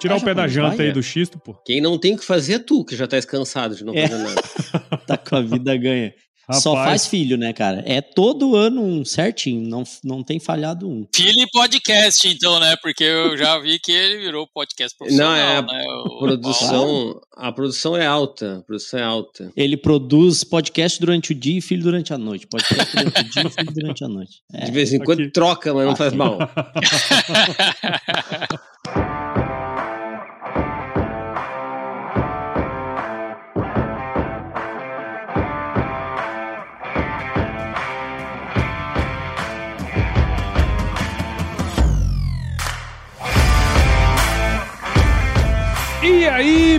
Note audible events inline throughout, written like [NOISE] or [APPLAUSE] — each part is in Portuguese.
Tirar o pé da janta aí do xisto, pô. Quem não tem o que fazer é tu, que já tá cansado de não É. fazer nada. [LAUGHS] Tá com a vida ganha. Só Rapaz. faz filho, né, cara? É todo ano um certinho, não, não tem falhado um. Filho e podcast, então, né? Porque eu já vi que ele virou podcast [LAUGHS] profissional, Não, é né? O A produção, a produção é alta. A produção é alta. Ele produz podcast durante o dia e filho durante a noite. Podcast [LAUGHS] durante o dia e filho durante a noite. É. De vez em quando Aqui. troca, mas não faz mal.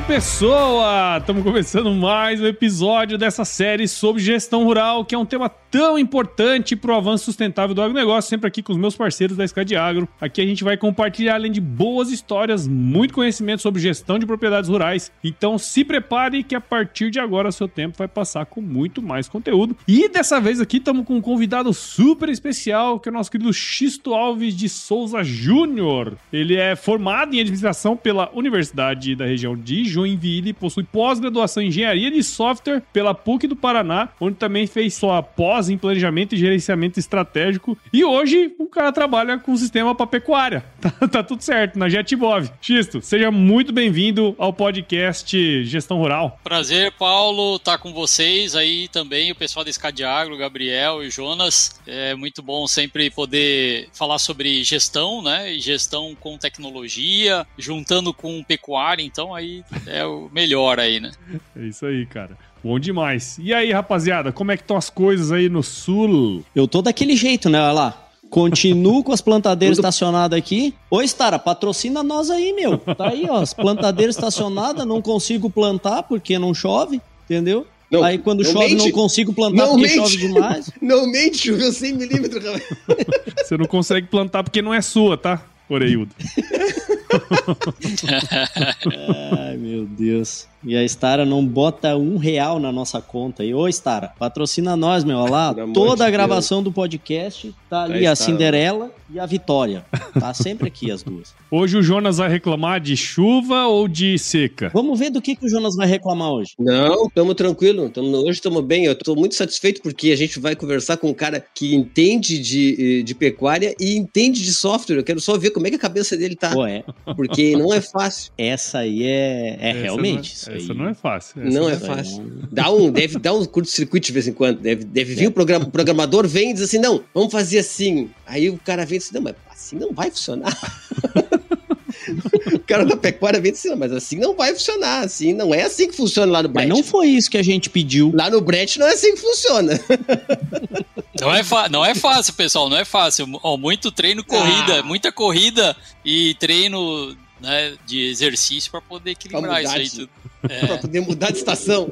Aí, pessoa! Estamos começando mais um episódio dessa série sobre gestão rural, que é um tema tão importante para o avanço sustentável do agronegócio, sempre aqui com os meus parceiros da Escad Agro. Aqui a gente vai compartilhar, além de boas histórias, muito conhecimento sobre gestão de propriedades rurais. Então se prepare que a partir de agora seu tempo vai passar com muito mais conteúdo. E dessa vez aqui estamos com um convidado super especial, que é o nosso querido Xisto Alves de Souza Júnior. Ele é formado em administração pela Universidade da região de Joinville, possui pós-graduação em engenharia de software pela PUC do Paraná, onde também fez sua pós em planejamento e gerenciamento estratégico. E hoje o cara trabalha com sistema para pecuária. [LAUGHS] Tá, tá tudo certo, na JetBov. Xisto, seja muito bem-vindo ao podcast Gestão Rural. Prazer, Paulo, estar com vocês aí também, o pessoal da Escadiagro, Gabriel e Jonas. É muito bom sempre poder falar sobre gestão, né? E gestão com tecnologia, juntando com pecuária, então aí é o melhor aí, né? É isso aí, cara. Bom demais. E aí, rapaziada, como é que estão as coisas aí no sul? Eu tô daquele jeito, né? Olha lá. Continuo [LAUGHS] com as plantadeiras estacionadas aqui. Ô, Stara, patrocina nós aí, meu. Tá aí, ó. As plantadeiras estacionadas, não consigo plantar porque não chove, entendeu? Não, aí quando não chove, mente. não consigo plantar Não porque mente. chove demais. [LAUGHS] Não mente, choveu 100 milímetros. Você não consegue plantar porque não é sua, tá? Oreiudo. [LAUGHS] [LAUGHS] Ai, meu Deus. E a Stara não bota um real na nossa conta. E, ô, Stara, patrocina nós, meu. Olha lá, Pelo toda a gravação do podcast tá ali Tá, a Stara. Cinderela e a Vitória. Tá [LAUGHS] sempre aqui as duas. Hoje o Jonas vai reclamar de chuva ou de seca? Vamos ver do que, que o Jonas vai reclamar hoje. Não, estamos tranquilo. Tamo, hoje estamos bem. Eu estou muito satisfeito porque a gente vai conversar com um cara que entende de, de pecuária e entende de software. Eu quero só ver como é que a cabeça dele tá. Pô, é. Porque não é fácil. Essa aí é, é Essa realmente. Isso Não, aí. essa não é fácil. Essa Não é aí fácil. não- Dá um, deve dar um curto-circuito de vez em quando. Deve, deve vir o, programa, o programador, vem e diz assim: não, vamos fazer assim. Aí o cara vem e diz: não, mas assim não vai funcionar. [LAUGHS] o cara da pecuária vem e diz assim: não, mas assim não vai funcionar. Assim, não é assim que funciona lá no Mas Brett. não foi isso que a gente pediu. Lá no Brett não é assim que funciona. [LAUGHS] Não é, não é fácil, pessoal, não é fácil. Ó, muito treino, corrida, Ah. muita corrida e treino né, de exercício para poder equilibrar isso aí mudar de- tudo. pra poder mudar de estação.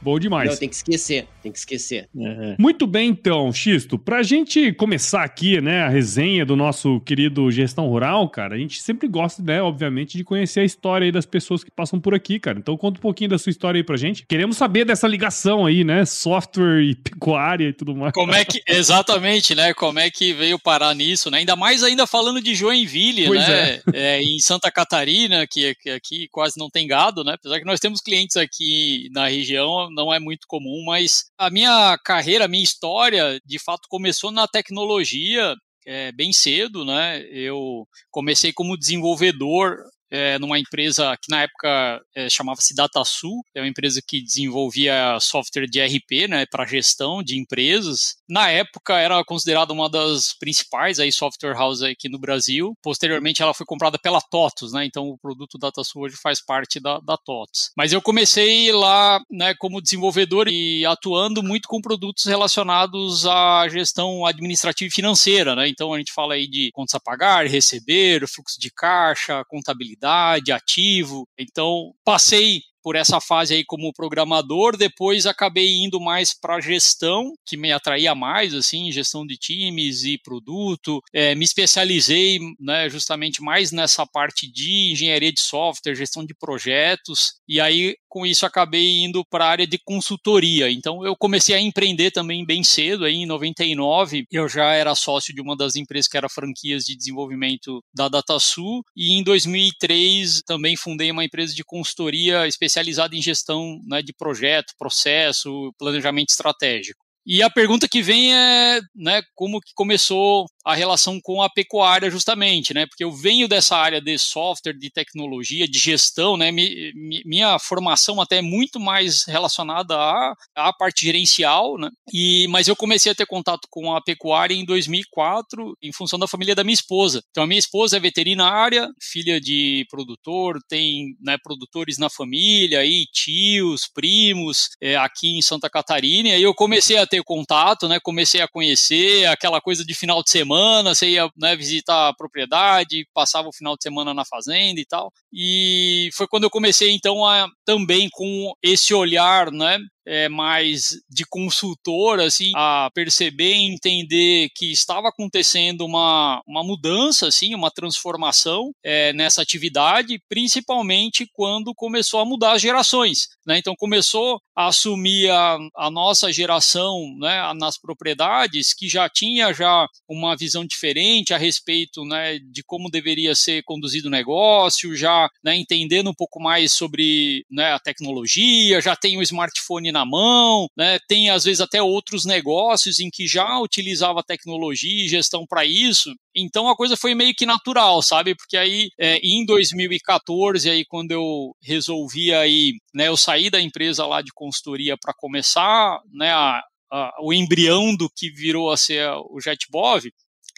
Bom demais. Não, tem que esquecer. Tem que esquecer. É. Muito bem, então, Xisto. Pra gente começar aqui, né, a resenha do nosso querido Gestão Rural, cara, a gente sempre gosta, né, obviamente, de conhecer a história aí das pessoas que passam por aqui, cara. Então conta um pouquinho da sua história aí pra gente. Queremos saber dessa ligação aí, né, software e pecuária e tudo mais. Como é que, exatamente, né? Como é que veio parar nisso, né? Ainda mais ainda falando de Joinville, Pois né? É, em Santa Catarina, que, que aqui quase não tem gado, né? Apesar que nós temos clientes aqui na região, não é muito comum, mas a minha carreira, a minha história, de fato, começou na tecnologia é, bem cedo, né? Eu comecei como desenvolvedor é, numa empresa que na época é, chamava-se DataSul, é uma empresa que desenvolvia software de RP, né, para gestão de empresas. Na época era considerada uma das principais aí software houses aqui no Brasil. Posteriormente ela foi comprada pela TOTUS, né? Então o produto DataSul hoje faz parte da, da TOTUS. Mas eu comecei lá, né, como desenvolvedor e atuando muito com produtos relacionados à gestão administrativa e financeira, né? Então a gente fala aí de contas a pagar, receber, fluxo de caixa, contabilidade, ativo. Então passei por essa fase aí como programador, depois acabei indo mais para gestão, que me atraía mais, assim, gestão de times e produto. É, me especializei, né, justamente mais nessa parte de engenharia de software, gestão de projetos, e aí com isso acabei indo para a área de consultoria. Então eu comecei a empreender também bem cedo, aí em 99 eu já era sócio de uma das empresas que era franquias de desenvolvimento da DataSul e em 2003 também fundei uma empresa de consultoria especializada em gestão né, de projeto, processo, planejamento estratégico. E a pergunta que vem é, né, como que começou a relação com a pecuária justamente, né? Porque eu venho dessa área de software, de tecnologia, de gestão, né? Mi, mi, minha formação até é muito mais relacionada à, à parte gerencial, né? E, mas eu comecei a ter contato com a pecuária em 2004, em função da família da minha esposa. Então a minha esposa é veterinária, filha de produtor, tem né, produtores na família, aí tios, primos, é, aqui em Santa Catarina. E aí eu comecei a ter contato, né? Comecei a conhecer aquela coisa de final de semana semana, você ia né, visitar a propriedade, passava o final de semana na fazenda e tal. E foi quando eu comecei, então, a, também com esse olhar, né, é, mais de consultor, assim, a perceber e entender que estava acontecendo uma, uma mudança, assim, uma transformação é, nessa atividade, principalmente quando começou a mudar as gerações. Né? Então começou a assumir a, a nossa geração né, nas propriedades que já tinha já uma visão diferente a respeito né, de como deveria ser conduzido o negócio, já né, entendendo um pouco mais sobre né, a tecnologia, já tem o smartphone na mão, né? Tem às vezes até outros negócios em que já utilizava tecnologia e gestão para isso. Então a coisa foi meio que natural, sabe? Porque aí é, em 2014, aí quando eu resolvi aí, né, eu saí da empresa lá de consultoria para começar, né, a, a, o embrião do que virou a ser o JetBov,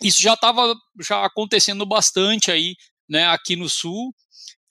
isso já estava já acontecendo bastante aí, né, aqui no sul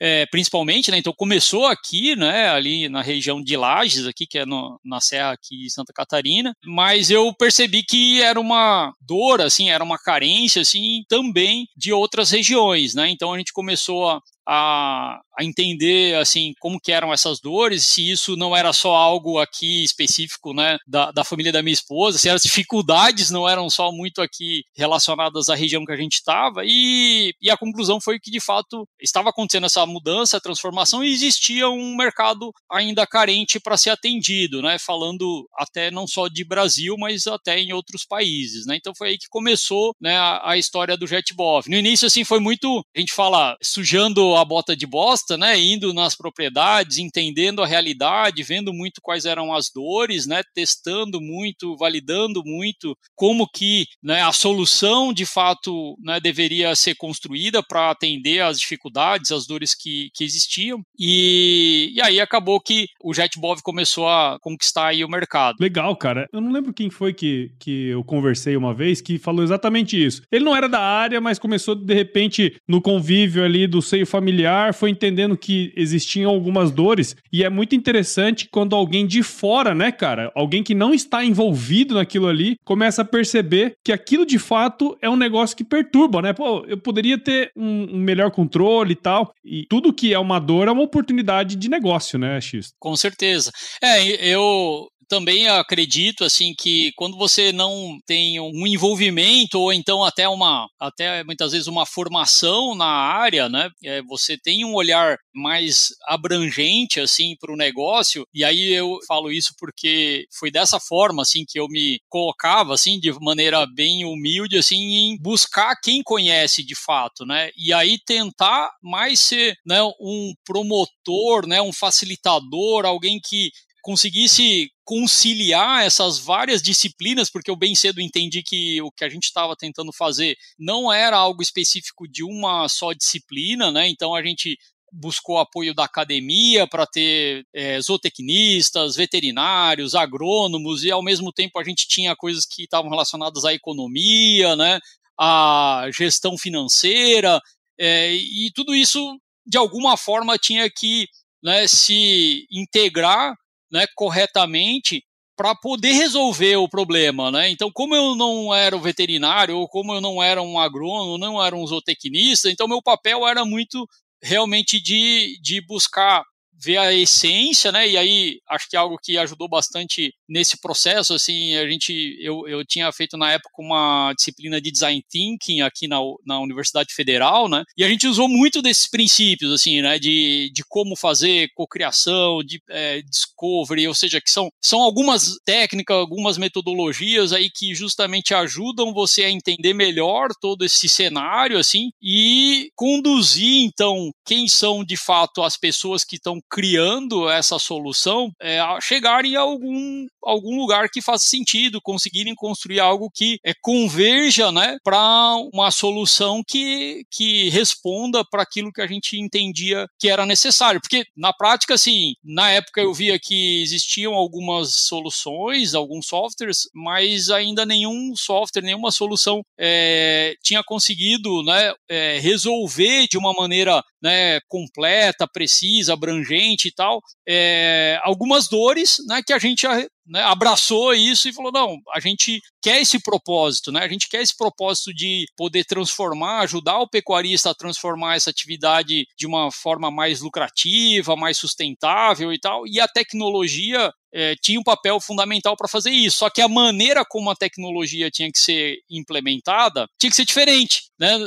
é, principalmente, né? Então começou aqui, né? Ali na região de Lages, aqui que é no, na serra aqui de Santa Catarina, mas eu percebi que era uma dor, assim, era uma carência, assim, também de outras regiões, né? Então a gente começou a, a, a, entender assim como que eram essas dores, se isso não era só algo aqui específico, né, da, da família da minha esposa, se as dificuldades não eram só muito aqui relacionadas à região que a gente estava, e, e a conclusão foi que de fato estava acontecendo essa mudança, transformação, e existia um mercado ainda carente para ser atendido, né, falando até não só de Brasil, mas até em outros países, né, então foi aí que começou, né, a, a história do JetBov. No início, assim, foi muito, a gente fala, sujando a bota de bosta, né? Indo nas propriedades, entendendo a realidade, vendo muito quais eram as dores, né? Testando muito, validando muito como que né, a solução de fato né, deveria ser construída para atender às dificuldades, às dores que, que existiam. E, e aí acabou que o JetBov começou a conquistar aí o mercado. Legal, cara. Eu não lembro quem foi que, que eu conversei uma vez que falou exatamente isso. Ele não era da área, mas começou de repente no convívio ali do seio familiar familiar, foi entendendo que existiam algumas dores. E é muito interessante quando alguém de fora, né, cara, alguém que não está envolvido naquilo ali, começa a perceber que aquilo de fato é um negócio que perturba, né? Pô, eu poderia ter um, um melhor controle e tal. E tudo que é uma dor é uma oportunidade de negócio, né, X? Com certeza. É, eu também acredito assim que quando você não tem um envolvimento ou então até uma até muitas vezes uma formação na área, né, é, você tem um olhar mais abrangente assim para o negócio. E aí eu falo isso porque foi dessa forma assim que eu me colocava assim de maneira bem humilde assim em buscar quem conhece de fato, né, e aí tentar mais ser né, um promotor, né, um facilitador, alguém que conseguisse conciliar essas várias disciplinas, porque eu bem cedo entendi que o que a gente estava tentando fazer não era algo específico de uma só disciplina, né? Então a gente buscou apoio da academia para ter é, zootecnistas, veterinários, agrônomos, e ao mesmo tempo a gente tinha coisas que estavam relacionadas à economia, né? à gestão financeira, é, e tudo isso, de alguma forma, tinha que né, se integrar né, corretamente para poder resolver o problema, né? Então, como eu não era o veterinário, ou como eu não era um agrônomo, não era um zootecnista, então meu papel era muito realmente de, de buscar ver a essência, né? E aí acho que é algo que ajudou bastante nesse processo, assim, a gente, eu, eu tinha feito na época uma disciplina de design thinking aqui na, na Universidade Federal, né? E a gente usou muito desses princípios, assim, né? De, de como fazer cocriação, de é, discovery, ou seja, que são, são algumas técnicas, algumas metodologias aí que justamente ajudam você a entender melhor todo esse cenário, assim, e conduzir, então, quem são de fato as pessoas que estão criando essa solução é, chegarem a algum, algum lugar que faça sentido, conseguirem construir algo que é, converja né, para uma solução que, que responda para aquilo que a gente entendia que era necessário. Porque, na prática, assim, na época eu via que existiam algumas soluções, alguns softwares, mas ainda nenhum software, nenhuma solução é, tinha conseguido né, é, resolver de uma maneira né, completa, precisa, abrangente e tal, é, algumas dores né, que a gente né, abraçou isso e falou: não, a gente quer esse propósito, né? A gente quer esse propósito de poder transformar, ajudar o pecuarista a transformar essa atividade de uma forma mais lucrativa, mais sustentável e tal. E a tecnologia é, tinha um papel fundamental para fazer isso. Só que a maneira como a tecnologia tinha que ser implementada tinha que ser diferente. Né?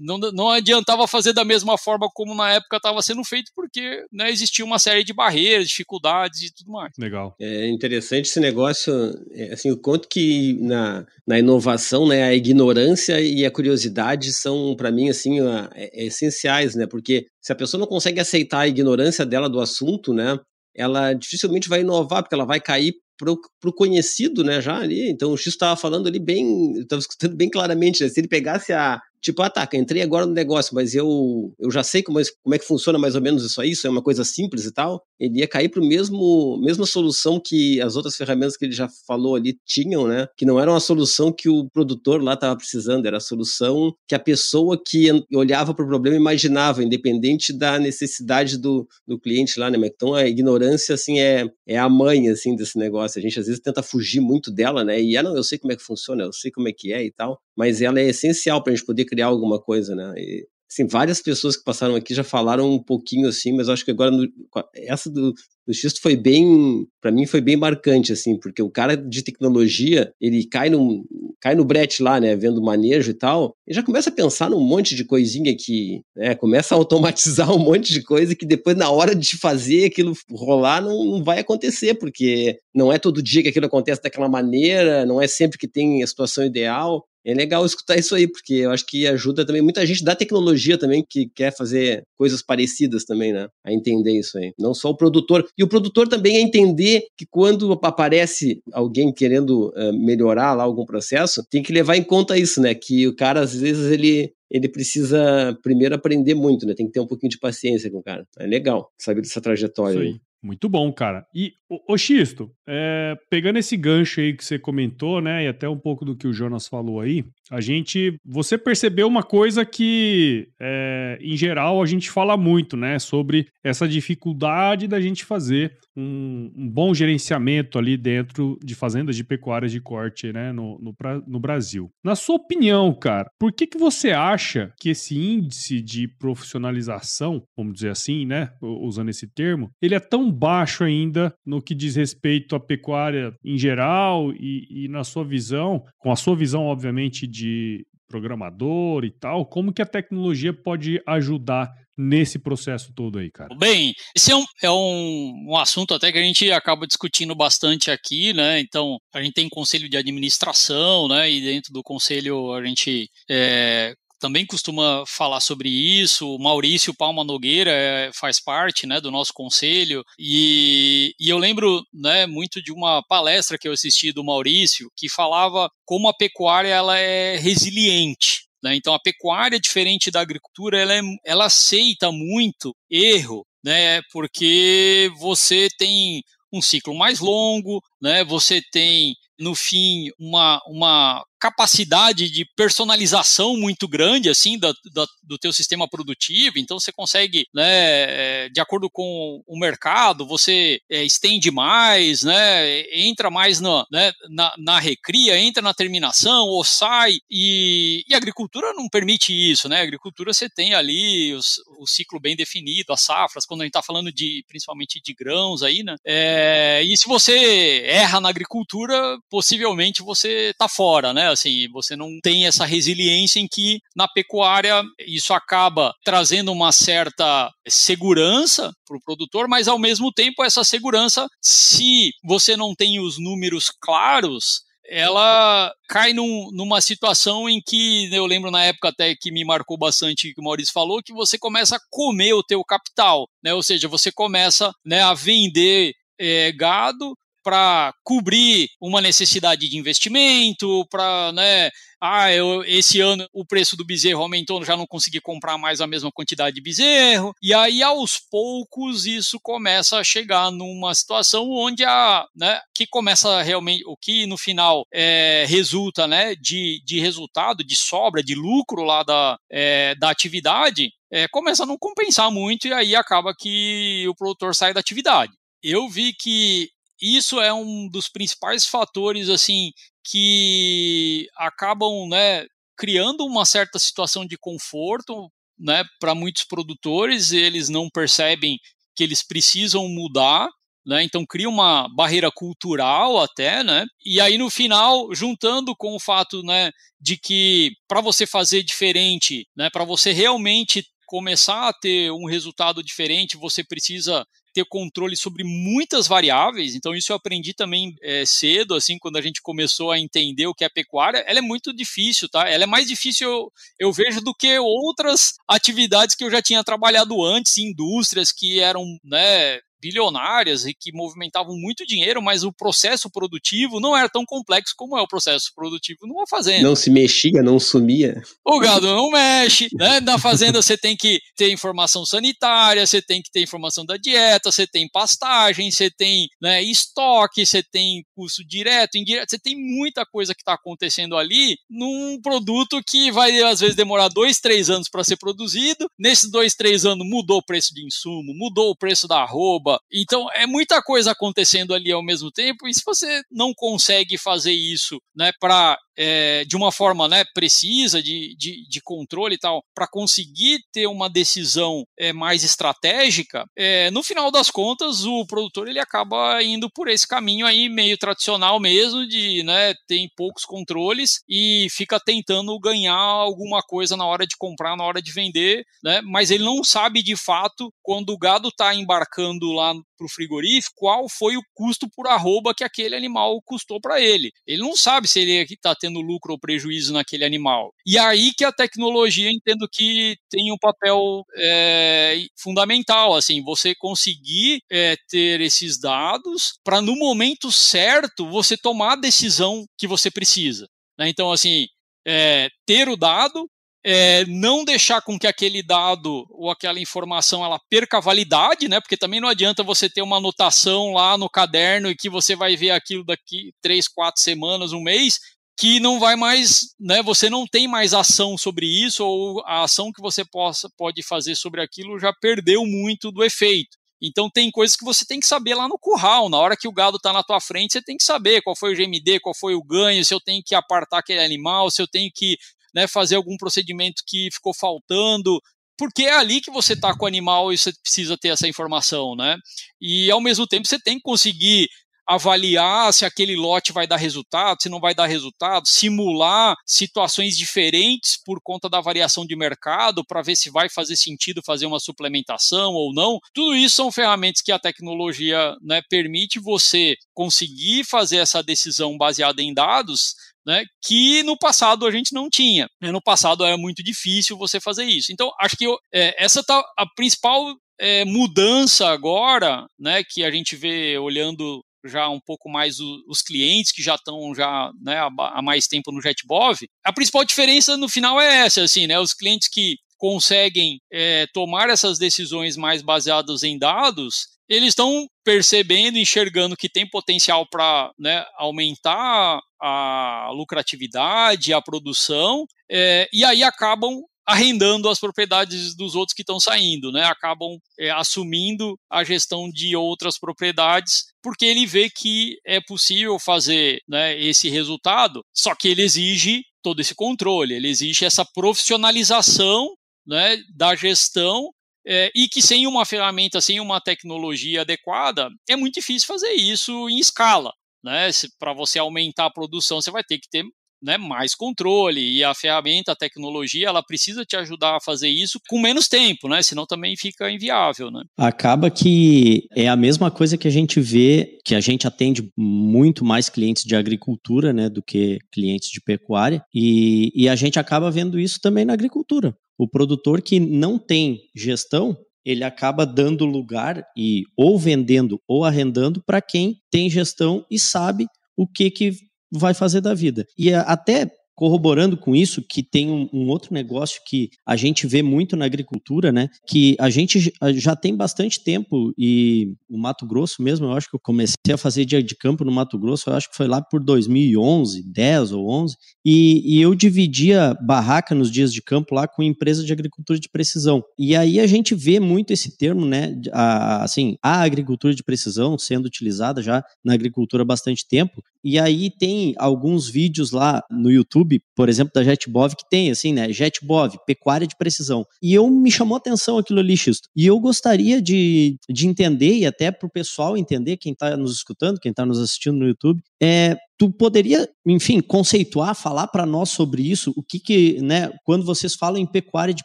Não, não adiantava fazer da mesma forma como na época estava sendo feito, porque né, existia uma série de barreiras, dificuldades e tudo mais. Legal. É interessante esse negócio, é, assim, o quanto que na, na inovação, né, a ignorância e a curiosidade são, para mim, assim, é, é, essenciais, né? Porque se a pessoa não consegue aceitar a ignorância dela do assunto, né, ela dificilmente vai inovar, porque ela vai cair para o conhecido, né, já ali. Então o X estava falando ali bem, estava escutando bem claramente, né? se ele pegasse a, Tipo, ah, tá, entrei agora no negócio, mas eu, eu já sei como, como é que funciona mais ou menos isso aí, isso é uma coisa simples e tal. Ele ia cair para mesmo mesma solução que as outras ferramentas que ele já falou ali tinham, né? Que não era uma solução que o produtor lá estava precisando, era a solução que a pessoa que olhava para o problema imaginava, independente da necessidade do, do cliente lá, né? Então a ignorância, assim, é, é a mãe, assim, desse negócio. A gente às vezes tenta fugir muito dela, né? E, ah, não, eu sei como é que funciona, eu sei como é que é e tal mas ela é essencial para a gente poder criar alguma coisa, né? E, assim, várias pessoas que passaram aqui já falaram um pouquinho assim, mas acho que agora no, essa do, do Xisto foi bem, para mim foi bem marcante assim, porque o cara de tecnologia, ele cai no cai no brete lá, né, vendo manejo e tal, e já começa a pensar num monte de coisinha que, né, começa a [LAUGHS] automatizar um monte de coisa que depois na hora de fazer aquilo rolar não, não vai acontecer, porque não é todo dia que aquilo acontece daquela maneira, não é sempre que tem a situação ideal é legal escutar isso aí, porque eu acho que ajuda também muita gente da tecnologia também que quer fazer coisas parecidas também, né? A entender isso aí. Não só o produtor. E o produtor também a entender que quando aparece alguém querendo uh, melhorar lá algum processo, tem que levar em conta isso, né? Que o cara, às vezes, ele ele precisa primeiro aprender muito, né? Tem que ter um pouquinho de paciência com o cara. É legal saber dessa trajetória aí. Muito bom, cara. E, ô, Xisto, é, pegando esse gancho aí que você comentou, né, e até um pouco do que o Jonas falou aí, a gente, você percebeu uma coisa que, é, em geral, a gente fala muito, né, sobre essa dificuldade da gente fazer um, um bom gerenciamento ali dentro de fazendas de pecuárias de corte, né, no, no, no Brasil. Na sua opinião, cara, por que que você acha que esse índice de profissionalização, vamos dizer assim, né, usando esse termo, ele é tão baixo ainda no que diz respeito à pecuária em geral e, e na sua visão, com a sua visão, obviamente, de programador e tal, como que a tecnologia pode ajudar nesse processo todo aí, cara? Bem, esse é um, é um, um assunto até que a gente acaba discutindo bastante aqui, né? Então, a gente tem conselho de administração, né? E dentro do conselho a gente é, também costuma falar sobre isso. O Maurício Palma Nogueira é, faz parte né, do nosso conselho. E, e eu lembro né, muito de uma palestra que eu assisti do Maurício que falava como a pecuária ela é resiliente. Né? Então, a pecuária, diferente da agricultura, ela, é, ela aceita muito erro, né? porque você tem um ciclo mais longo, né, você tem no fim uma, uma capacidade de personalização muito grande assim da, da, do teu sistema produtivo então você consegue né, de acordo com o mercado você é, estende mais né, entra mais na, né, na, na, recria entra na terminação ou sai e, e, a agricultura não permite isso né a agricultura você tem ali os, o ciclo bem definido as safras quando a gente está falando de principalmente de grãos aí né é, e se você erra na agricultura possivelmente você está fora, né? Assim, você não tem essa resiliência em que na pecuária isso acaba trazendo uma certa segurança para o produtor, mas ao mesmo tempo essa segurança, se você não tem os números claros, ela cai num, numa situação em que eu lembro na época até que me marcou bastante que o Maurício falou que você começa a comer o teu capital, né? Ou seja, você começa né, a vender é, gado para cobrir uma necessidade de investimento, para, né, ah, eu, esse ano o preço do bezerro aumentou, já não consegui comprar mais a mesma quantidade de bezerro. E aí, aos poucos, isso começa a chegar numa situação onde a, né, que começa realmente, o que no final é, resulta, né, de, de resultado, de sobra, de lucro lá da, é, da atividade, é, começa a não compensar muito e aí acaba que o produtor sai da atividade. Eu vi que isso é um dos principais fatores assim que acabam né, criando uma certa situação de conforto né, para muitos produtores, eles não percebem que eles precisam mudar, né, então cria uma barreira cultural até, né, e aí no final, juntando com o fato né, de que para você fazer diferente, né, para você realmente começar a ter um resultado diferente, você precisa ter controle sobre muitas variáveis. Então, isso eu aprendi também é, cedo, assim, quando a gente começou a entender o que é pecuária. Ela é muito difícil, tá? Ela é mais difícil, eu, eu vejo, do que outras atividades que eu já tinha trabalhado antes, indústrias que eram, né, bilionárias e que movimentavam muito dinheiro, mas o processo produtivo não era tão complexo como é o processo produtivo numa fazenda. Não se mexia, não sumia. O gado não mexe, né? Na fazenda você tem que ter informação sanitária, você tem que ter informação da dieta, você tem pastagem, você tem né, estoque, você tem custo direto, indireto, você tem muita coisa que está acontecendo ali num produto que vai às vezes demorar dois, três anos para ser produzido. Nesses dois, três anos mudou o preço de insumo, mudou o preço da arroba, então é muita coisa acontecendo ali ao mesmo tempo, e se você não consegue fazer isso né, para é, de uma forma né, precisa, de, de, de controle e tal, para conseguir ter uma decisão é, mais estratégica, é, no final das contas, o produtor ele acaba indo por esse caminho aí meio tradicional mesmo, de né, tem poucos controles e fica tentando ganhar alguma coisa na hora de comprar, na hora de vender, né, mas ele não sabe de fato quando o gado está embarcando lá para o frigorífico qual foi o custo por arroba que aquele animal custou para ele. Ele não sabe se ele está tendo lucro ou prejuízo naquele animal. E aí que a tecnologia entendo que tem um papel é, fundamental, assim, você conseguir é, ter esses dados para no momento certo você tomar a decisão que você precisa. Né? Então, assim, é, ter o dado, é, não deixar com que aquele dado ou aquela informação ela perca a validade, né? Porque também não adianta você ter uma anotação lá no caderno e que você vai ver aquilo daqui três, quatro semanas, um mês, que não vai mais, né? Você não tem mais ação sobre isso ou a ação que você possa pode fazer sobre aquilo já perdeu muito do efeito. Então tem coisas que você tem que saber lá no curral, na hora que o gado está na tua frente, você tem que saber qual foi o GMD, qual foi o ganho, se eu tenho que apartar aquele animal, se eu tenho que né, fazer algum procedimento que ficou faltando, porque é ali que você está com o animal e você precisa ter essa informação, né? E ao mesmo tempo você tem que conseguir avaliar se aquele lote vai dar resultado, se não vai dar resultado, simular situações diferentes por conta da variação de mercado para ver se vai fazer sentido fazer uma suplementação ou não. Tudo isso são ferramentas que a tecnologia né, permite você conseguir fazer essa decisão baseada em dados né, que no passado a gente não tinha. Né? No passado era muito difícil você fazer isso. Então, acho que eu, é, essa tá a principal é, mudança agora, né, que a gente vê olhando já um pouco mais o, os clientes que já estão já né, há, há, mais tempo no JetBov, a principal diferença no final é essa, assim, né, os clientes que conseguem é, tomar essas decisões mais baseadas em dados, eles estão percebendo, enxergando que tem potencial para né, aumentar a lucratividade, a produção, é, e aí acabam arrendando as propriedades dos outros que estão saindo, né? Acabam é, assumindo a gestão de outras propriedades, porque ele vê que é possível fazer né, esse resultado, só que ele exige todo esse controle, ele exige essa profissionalização né, da gestão é, e que sem uma ferramenta, sem uma tecnologia adequada, é muito difícil fazer isso em escala. Né? Para você aumentar a produção, você vai ter que ter né, mais controle e a ferramenta, a tecnologia, ela precisa te ajudar a fazer isso com menos tempo, né? Senão também fica inviável, né? Acaba que é a mesma coisa que a gente vê, que a gente atende muito mais clientes de agricultura, né, do que clientes de pecuária, e, e a gente acaba vendo isso também na agricultura. O produtor que não tem gestão, ele acaba dando lugar e ou vendendo ou arrendando para quem tem gestão e sabe o que, que vai fazer da vida. E é até corroborando com isso, que tem um, um, outro negócio que a gente vê muito na agricultura, né? Que a gente já tem bastante tempo e o Mato Grosso mesmo, eu acho que eu comecei a fazer dia de campo no Mato Grosso, eu acho que foi lá por 2011, 10 ou 11, e, e eu dividia barraca nos dias de campo lá com empresa de agricultura de precisão. E aí a gente vê muito esse termo, né? A, assim, a agricultura de precisão sendo utilizada já na agricultura há bastante tempo. E aí tem alguns vídeos lá no YouTube YouTube, por exemplo, da JetBov, que tem assim, né? JetBov, pecuária de precisão. E eu me chamou atenção aquilo ali, Xisto. E eu gostaria de, de entender, e até para o pessoal entender, quem está nos escutando, quem está nos assistindo no YouTube, é Tu poderia, enfim, conceituar, falar para nós sobre isso? O que que, né, quando vocês falam em pecuária de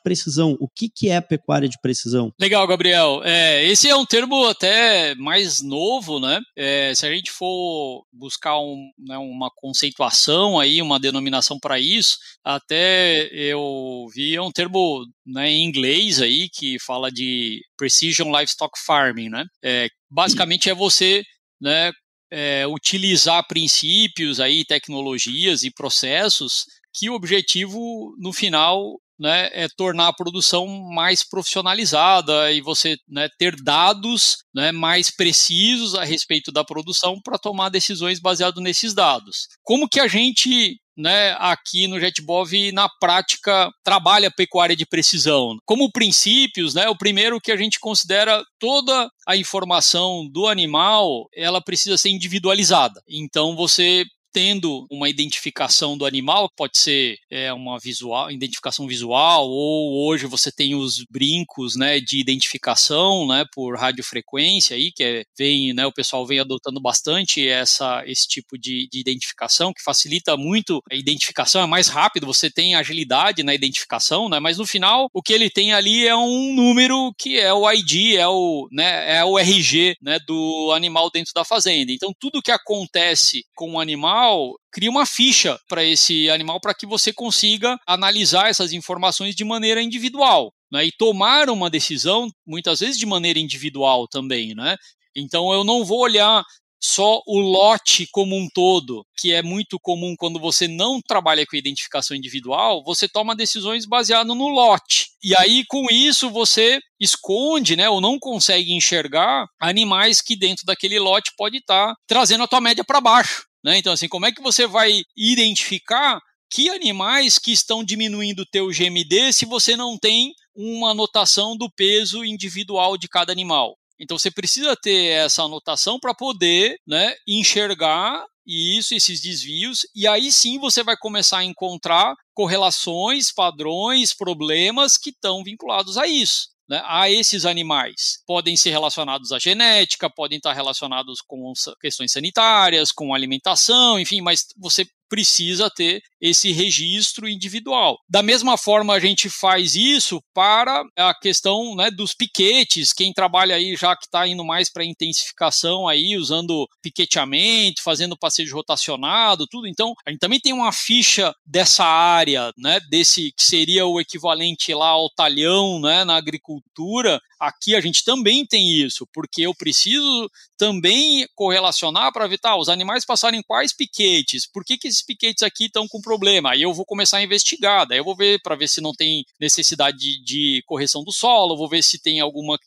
precisão, o que que é pecuária de precisão? Legal, Gabriel. É, esse é um termo até mais novo, né? É, se a gente for buscar um, né, uma conceituação aí, uma denominação para isso, até eu vi é um termo né, em inglês aí que fala de precision livestock farming, né? É, basicamente é você né, é, utilizar princípios aí, tecnologias e processos que o objetivo no final né, é tornar a produção mais profissionalizada e você né, ter dados né, mais precisos a respeito da produção para tomar decisões baseado nesses dados. Como que a gente né, aqui no JetBov, na prática, trabalha pecuária de precisão. Como princípios, né, o primeiro que a gente considera toda a informação do animal, ela precisa ser individualizada. Então, você tendo uma identificação do animal, pode ser é, uma visual, identificação visual, ou hoje você tem os brincos né, de identificação né, por radiofrequência, aí, que é, vem, né, o pessoal vem adotando bastante essa, esse tipo de, de identificação, que facilita muito a identificação, é mais rápido, você tem agilidade na identificação, né, mas no final o que ele tem ali é um número que é o ID, é o, né, é o RG né, do animal dentro da fazenda. Então tudo que acontece com o animal animal, cria uma ficha para esse animal para que você consiga analisar essas informações de maneira individual. Né, e tomar uma decisão, muitas vezes de maneira individual também. Né? Então eu não vou olhar só o lote como um todo, que é muito comum quando você não trabalha com identificação individual, você toma decisões baseadas no lote. E aí, com isso, você esconde, né, ou não consegue enxergar animais que dentro daquele lote pode estar tá trazendo a tua média para baixo. Né? Então, assim, como é que você vai identificar que animais que estão diminuindo o teu GMD se você não tem uma anotação do peso individual de cada animal? Então você precisa ter essa anotação para poder né, enxergar isso, esses desvios, e aí sim você vai começar a encontrar correlações, padrões, problemas que estão vinculados a isso né, a esses animais. Podem ser relacionados à genética, podem estar relacionados com questões sanitárias, com alimentação, enfim, mas você precisa ter esse registro individual. Da mesma forma, a gente faz isso para a questão né, dos piquetes. Quem trabalha aí já que está indo mais para intensificação aí, usando piqueteamento, fazendo passeio rotacionado, tudo. Então, a gente também tem uma ficha dessa área, né, desse que seria o equivalente lá ao talhão, né, na agricultura. Aqui a gente também tem isso, porque eu preciso também correlacionar para ver, tá, os animais passarem quais piquetes, por que, que esses piquetes aqui estão com problema. Aí eu vou começar a investigar, daí eu vou ver para ver se não tem necessidade de, de, correção do solo, vou ver se tem alguma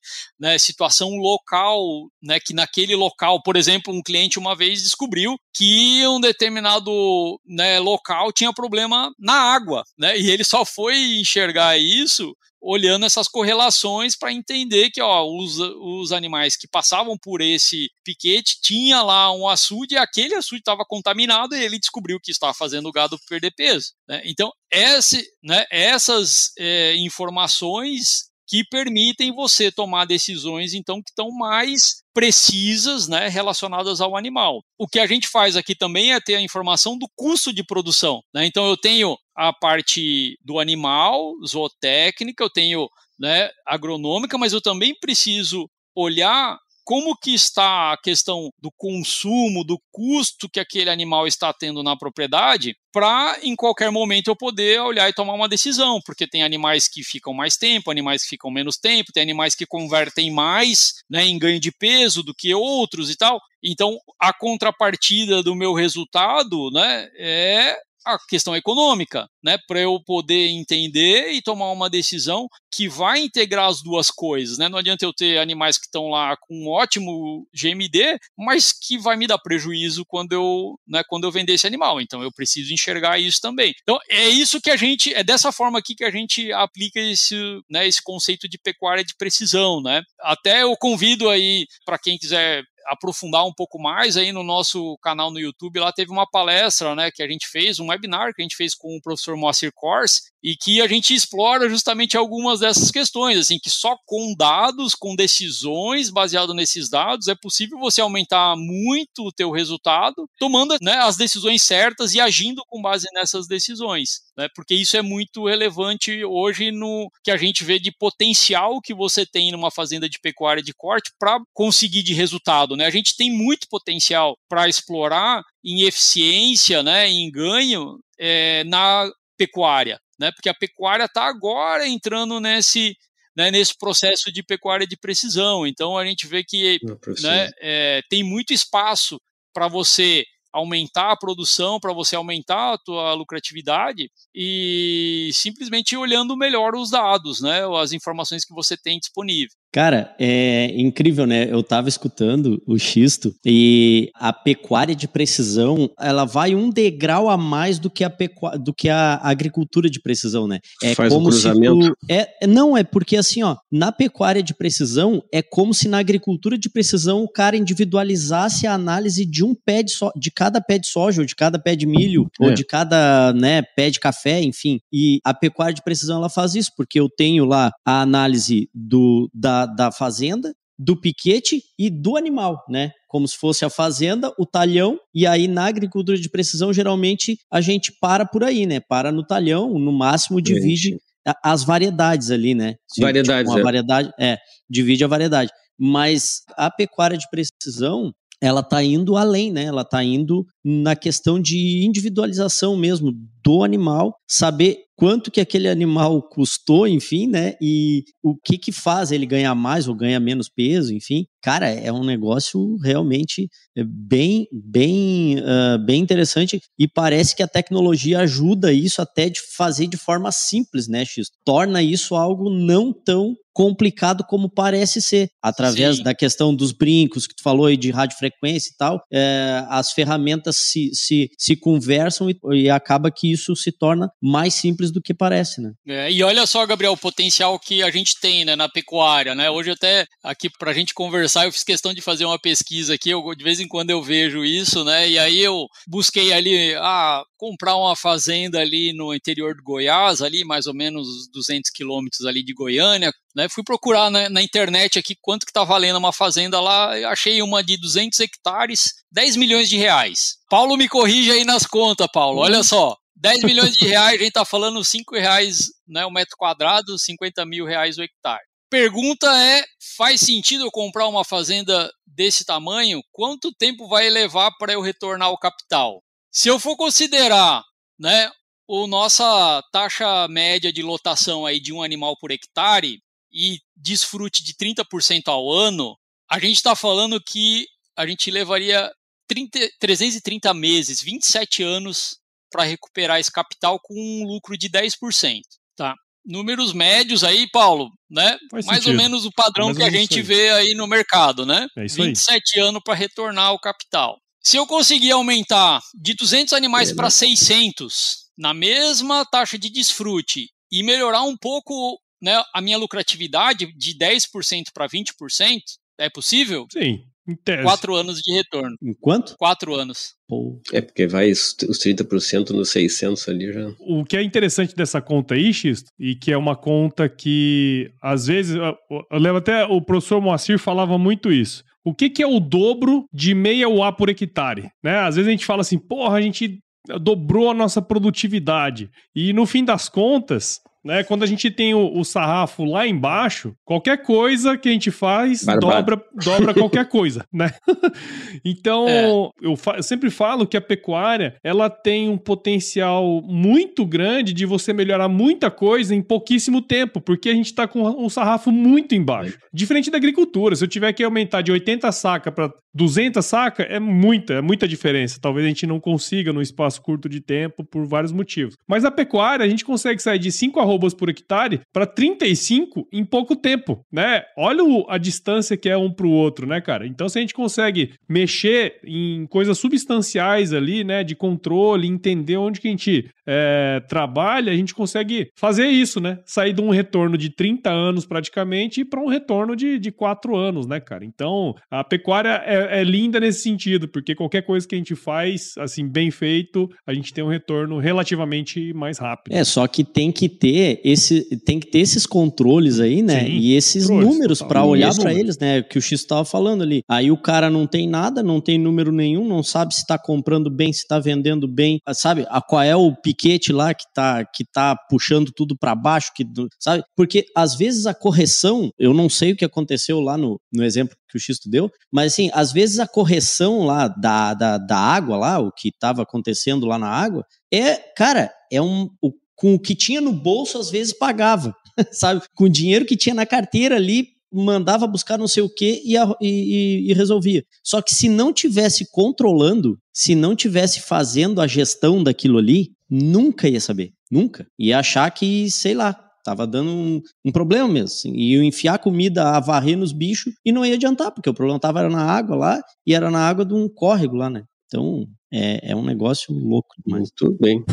né, situação local, né, que naquele local, por exemplo, um cliente uma vez descobriu que um determinado né, local tinha problema na água, né, e ele só foi enxergar isso olhando essas correlações para entender que ó, os, os animais que passavam por esse piquete tinha lá um açude e aquele açude estava contaminado e ele descobriu que estava fazendo o gado perder peso. Né? Então, esse, né, essas é, informações que permitem você tomar decisões então que estão mais precisas, né, relacionadas ao animal. O que a gente faz aqui também é ter a informação do custo de produção. Né? Então eu tenho a parte do animal, zootécnica, eu tenho né, agronômica, mas eu também preciso olhar como que está a questão do consumo, do custo que aquele animal está tendo na propriedade, para em qualquer momento eu poder olhar e tomar uma decisão, porque tem animais que ficam mais tempo, animais que ficam menos tempo, tem animais que convertem mais né, em ganho de peso do que outros e tal. Então, a contrapartida do meu resultado né, é a questão econômica, né, para eu poder entender e tomar uma decisão que vai integrar as duas coisas, né? Não adianta eu ter animais que estão lá com um ótimo GMD, mas que vai me dar prejuízo quando eu, né, quando eu vender esse animal. Então eu preciso enxergar isso também. Então é isso que a gente, é dessa forma aqui que a gente aplica esse, né, esse conceito de pecuária de precisão, né? Até eu convido aí para quem quiser aprofundar um pouco mais aí no nosso canal no YouTube, lá teve uma palestra, né, que a gente fez, um webinar que a gente fez com o professor Moacir Kors, e que a gente explora justamente algumas dessas questões, assim, que só com dados, com decisões baseado nesses dados, é possível você aumentar muito o teu resultado, tomando né, as decisões certas e agindo com base nessas decisões, né, porque isso é muito relevante hoje no que a gente vê de potencial que você tem numa fazenda de pecuária de corte para conseguir de resultado, né? A gente tem muito potencial para explorar em eficiência, né, em ganho é, na pecuária né? Porque a pecuária está agora entrando nesse, né, nesse processo de pecuária de precisão. Então a gente vê que né, é, tem muito espaço para você aumentar a produção, para você aumentar a tua lucratividade e simplesmente olhando melhor os dados, né, as informações que você tem disponível. Cara, é incrível, né? Eu tava escutando o Xisto e a pecuária de precisão, ela vai um degrau a mais do que a pecuária, do que a agricultura de precisão, né? É Faz como um cruzamento. se tu, é, não é porque assim, ó, na pecuária de precisão é como se na agricultura de precisão o cara individualizasse a análise de um pé de, so, de cada pé de soja ou de cada pé de milho é. ou de cada, né, pé de café, enfim. E a pecuária de precisão ela faz isso, porque eu tenho lá a análise do da da, fazenda, do piquete e do animal, né? Como se fosse a fazenda, o talhão, e aí na agricultura de precisão, geralmente a gente para por aí, né? Para no talhão, no máximo divide as variedades ali, né? Variedades, tipo, uma é. variedade, é, divide a variedade. Mas a pecuária de precisão, ela está indo além, né? Ela está indo na questão de individualização mesmo do animal, saber quanto que aquele animal custou, enfim, né? E o que que faz ele ganhar mais ou ganhar menos peso, enfim. Cara, é um negócio realmente bem, bem, uh, bem interessante e parece que a tecnologia ajuda isso até de fazer de forma simples, né, X? Torna isso algo não tão complicado como parece ser, através Sim. da questão dos brincos que tu falou aí de radiofrequência e tal, é, as ferramentas se, se, se conversam e, e, acaba que isso se torna mais simples do que parece, né? É, e olha só, Gabriel, o potencial que a gente tem né, na pecuária, né? Hoje até aqui para a gente conversar, eu fiz questão de fazer uma pesquisa aqui, eu, de vez em quando eu vejo isso, né? E aí eu busquei ali, ah, comprar uma fazenda ali no interior de Goiás, ali mais ou menos 200 quilômetros ali de Goiânia, né, fui procurar na, na, internet aqui quanto que tá valendo uma fazenda lá, achei uma de 200 hectares, 10 milhões de reais. Paulo me corrige aí nas contas, Paulo, olha uhum. só, 10 milhões de reais, a gente tá falando 5 reais né, o metro quadrado, 50 mil reais o hectare. Pergunta é, faz sentido eu comprar uma fazenda desse tamanho? Quanto tempo vai levar para eu retornar o capital? Se eu for considerar né, o nossa taxa média de lotação aí de um animal por hectare, e desfrute de 30% ao ano, a gente está falando que a gente levaria 30, 330 meses, 27 anos para recuperar esse capital com um lucro de 10%. Tá? Números médios aí, Paulo, né? Faz mais sentido. ou menos o padrão Mais que a gente aí. vê aí no mercado, né? É isso aí. 27 anos para retornar o capital. Se eu conseguir aumentar de 200 animais É, para né? 600 na mesma taxa de desfrute e melhorar um pouco né, a minha lucratividade de 10% para 20%, é possível? Sim, em tese. Quatro anos de retorno. Enquanto? Quatro anos. Pô, É porque vai os os 30% nos 600 ali já. O que é interessante dessa conta aí, Xisto, e que é uma conta que, às vezes, eu, eu lembro até o professor Moacir falava muito isso. O que, que é o dobro de meia UA por hectare? Né? Às vezes a gente fala assim, porra, a gente dobrou a nossa produtividade. E no fim das contas, né, quando a gente tem o, o sarrafo lá embaixo, qualquer coisa que a gente faz Barbado. dobra, dobra qualquer [LAUGHS] coisa, né? [LAUGHS] então, É. eu, eu sempre falo que a pecuária, ela tem um potencial muito grande de você melhorar muita coisa em pouquíssimo tempo, porque a gente está com um sarrafo muito embaixo. Diferente da agricultura, se eu tiver que aumentar de 80 saca para 200 saca, é muita, é muita diferença. Talvez a gente não consiga num espaço curto de tempo por vários motivos. Mas a pecuária, a gente consegue sair de 5 arrobas por hectare para 35 em pouco tempo, né? Olha o- a distância que é um para o outro, né, cara? Então, se a gente consegue mexer em coisas substanciais ali, né, de controle, entender onde que a gente é, trabalha, a gente consegue fazer isso, né? Sair de um retorno de 30 anos praticamente para um retorno de, de 4 anos, né, cara? Então, a pecuária é, é linda nesse sentido, porque qualquer coisa que a gente faz, assim, bem feito, a gente tem um retorno relativamente mais rápido. É, só que tem que ter esse, tem que ter esses controles aí, né? Sim, e esses números para olhar para eles, né? Que o X estava falando ali. Aí o cara não tem nada, não tem número nenhum, não sabe se está comprando bem, se está vendendo bem, sabe? A qual é o piquete lá que tá que tá puxando tudo para baixo, que sabe? Porque às vezes a correção, eu não sei o que aconteceu lá no, no exemplo que o Xisto deu, mas assim, às vezes a correção lá da, da, da água lá, o que estava acontecendo lá na água, é, cara, é um o, com o que tinha no bolso às vezes pagava, [LAUGHS] sabe? Com o dinheiro que tinha na carteira ali mandava buscar não sei o que e, e- e- resolvia. Só que se não tivesse controlando, se não tivesse fazendo a gestão daquilo ali, nunca ia saber, nunca. Ia achar que, sei lá, tava dando um, um problema mesmo. Assim, ia enfiar comida a varrer nos bichos e não ia adiantar, porque o problema tava na água lá e era na água de um córrego lá, né? Então é, é um negócio louco demais. Muito bem.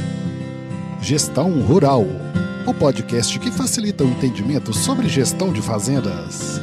Gestão Rural, o podcast que facilita o entendimento sobre gestão de fazendas.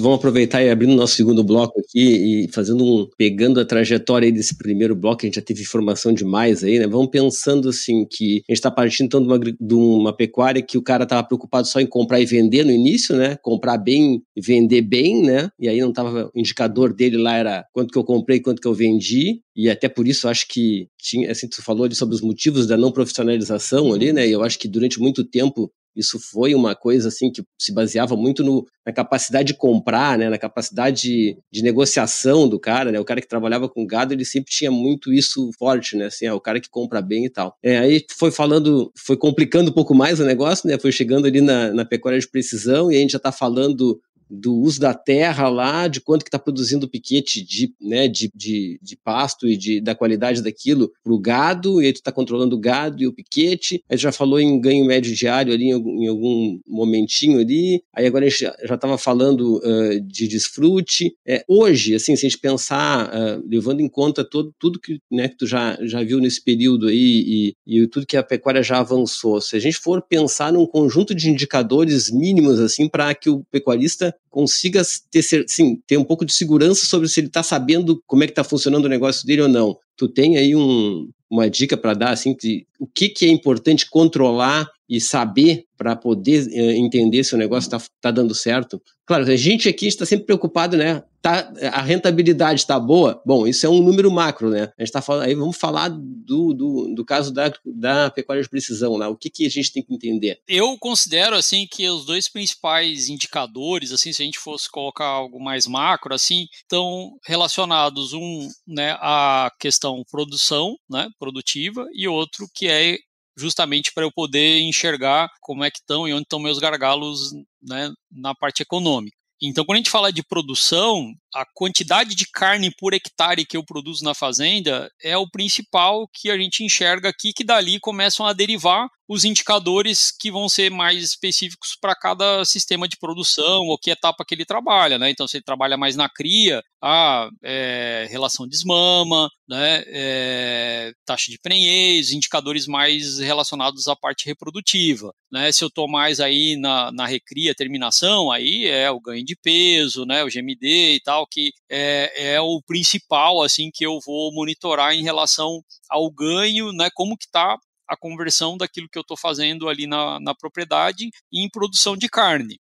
Vamos aproveitar e abrindo o nosso segundo bloco aqui e fazendo um. pegando a trajetória desse primeiro bloco, a gente já teve informação demais aí, né? Vamos pensando assim que a gente está partindo então de uma, de uma pecuária que o cara estava preocupado só em comprar e vender no início, né? Comprar bem vender bem, né? E aí não tava. O indicador dele lá era quanto que eu comprei, quanto que eu vendi. E até por isso acho que tinha, assim, tu falou ali sobre os motivos da não profissionalização ali, né? E eu acho que durante muito tempo isso foi uma coisa assim que se baseava muito no, na capacidade de comprar, né, na capacidade de, de negociação do cara, né, o cara que trabalhava com gado, ele sempre tinha muito isso forte, né, assim, é o cara que compra bem e tal. É, aí foi falando, foi complicando um pouco mais o negócio, né, foi chegando ali na, na pecuária de precisão e a gente já está falando do uso da terra lá, de quanto que está produzindo o piquete de, né, de, de, de pasto e de, da qualidade daquilo para o gado, e aí tu está controlando o gado e o piquete, aí tu já falou em ganho médio diário ali em em algum momentinho ali, aí agora a gente já estava falando uh, de desfrute. É, hoje, assim, se a gente pensar, uh, levando em conta todo, tudo que, né, que tu já, já viu nesse período aí e, e tudo que a pecuária já avançou, se a gente for pensar num conjunto de indicadores mínimos, assim, para que o pecuarista consiga ter, sim, ter um pouco de segurança sobre se ele está sabendo como é que está funcionando o negócio dele ou não. Tu tem aí um, uma dica para dar, assim, de o que, que é importante controlar e saber para poder uh, entender se o negócio está tá dando certo? Claro, a gente aqui está sempre preocupado, né? Tá, a rentabilidade está boa? Bom, isso é um número macro, né? A gente está falando, aí vamos falar do, do, do caso da, da pecuária de precisão, né? O que, que a gente tem que entender? Eu considero, assim, que os dois principais indicadores, assim, se a gente fosse colocar algo mais macro, assim, estão relacionados, um, né, à questão produção, né, produtiva, e outro que é justamente para eu poder enxergar como é que estão e onde estão meus gargalos né, na parte econômica. Então, quando a gente fala de produção, a quantidade de carne por hectare que eu produzo na fazenda é o principal que a gente enxerga aqui, que dali começam a derivar os indicadores que vão ser mais específicos para cada sistema de produção ou que etapa que ele trabalha, né? Então, se ele trabalha mais na cria, a é, relação de esmama, né? É, taxa de prenhez, indicadores mais relacionados à parte reprodutiva, né? Se eu estou mais aí na, na recria, terminação, aí é o ganho de peso, né? O GMD e tal, que é, é o principal, assim, que eu vou monitorar em relação ao ganho, né? Como que está a conversão daquilo que eu estou fazendo ali na, na propriedade em produção de carne.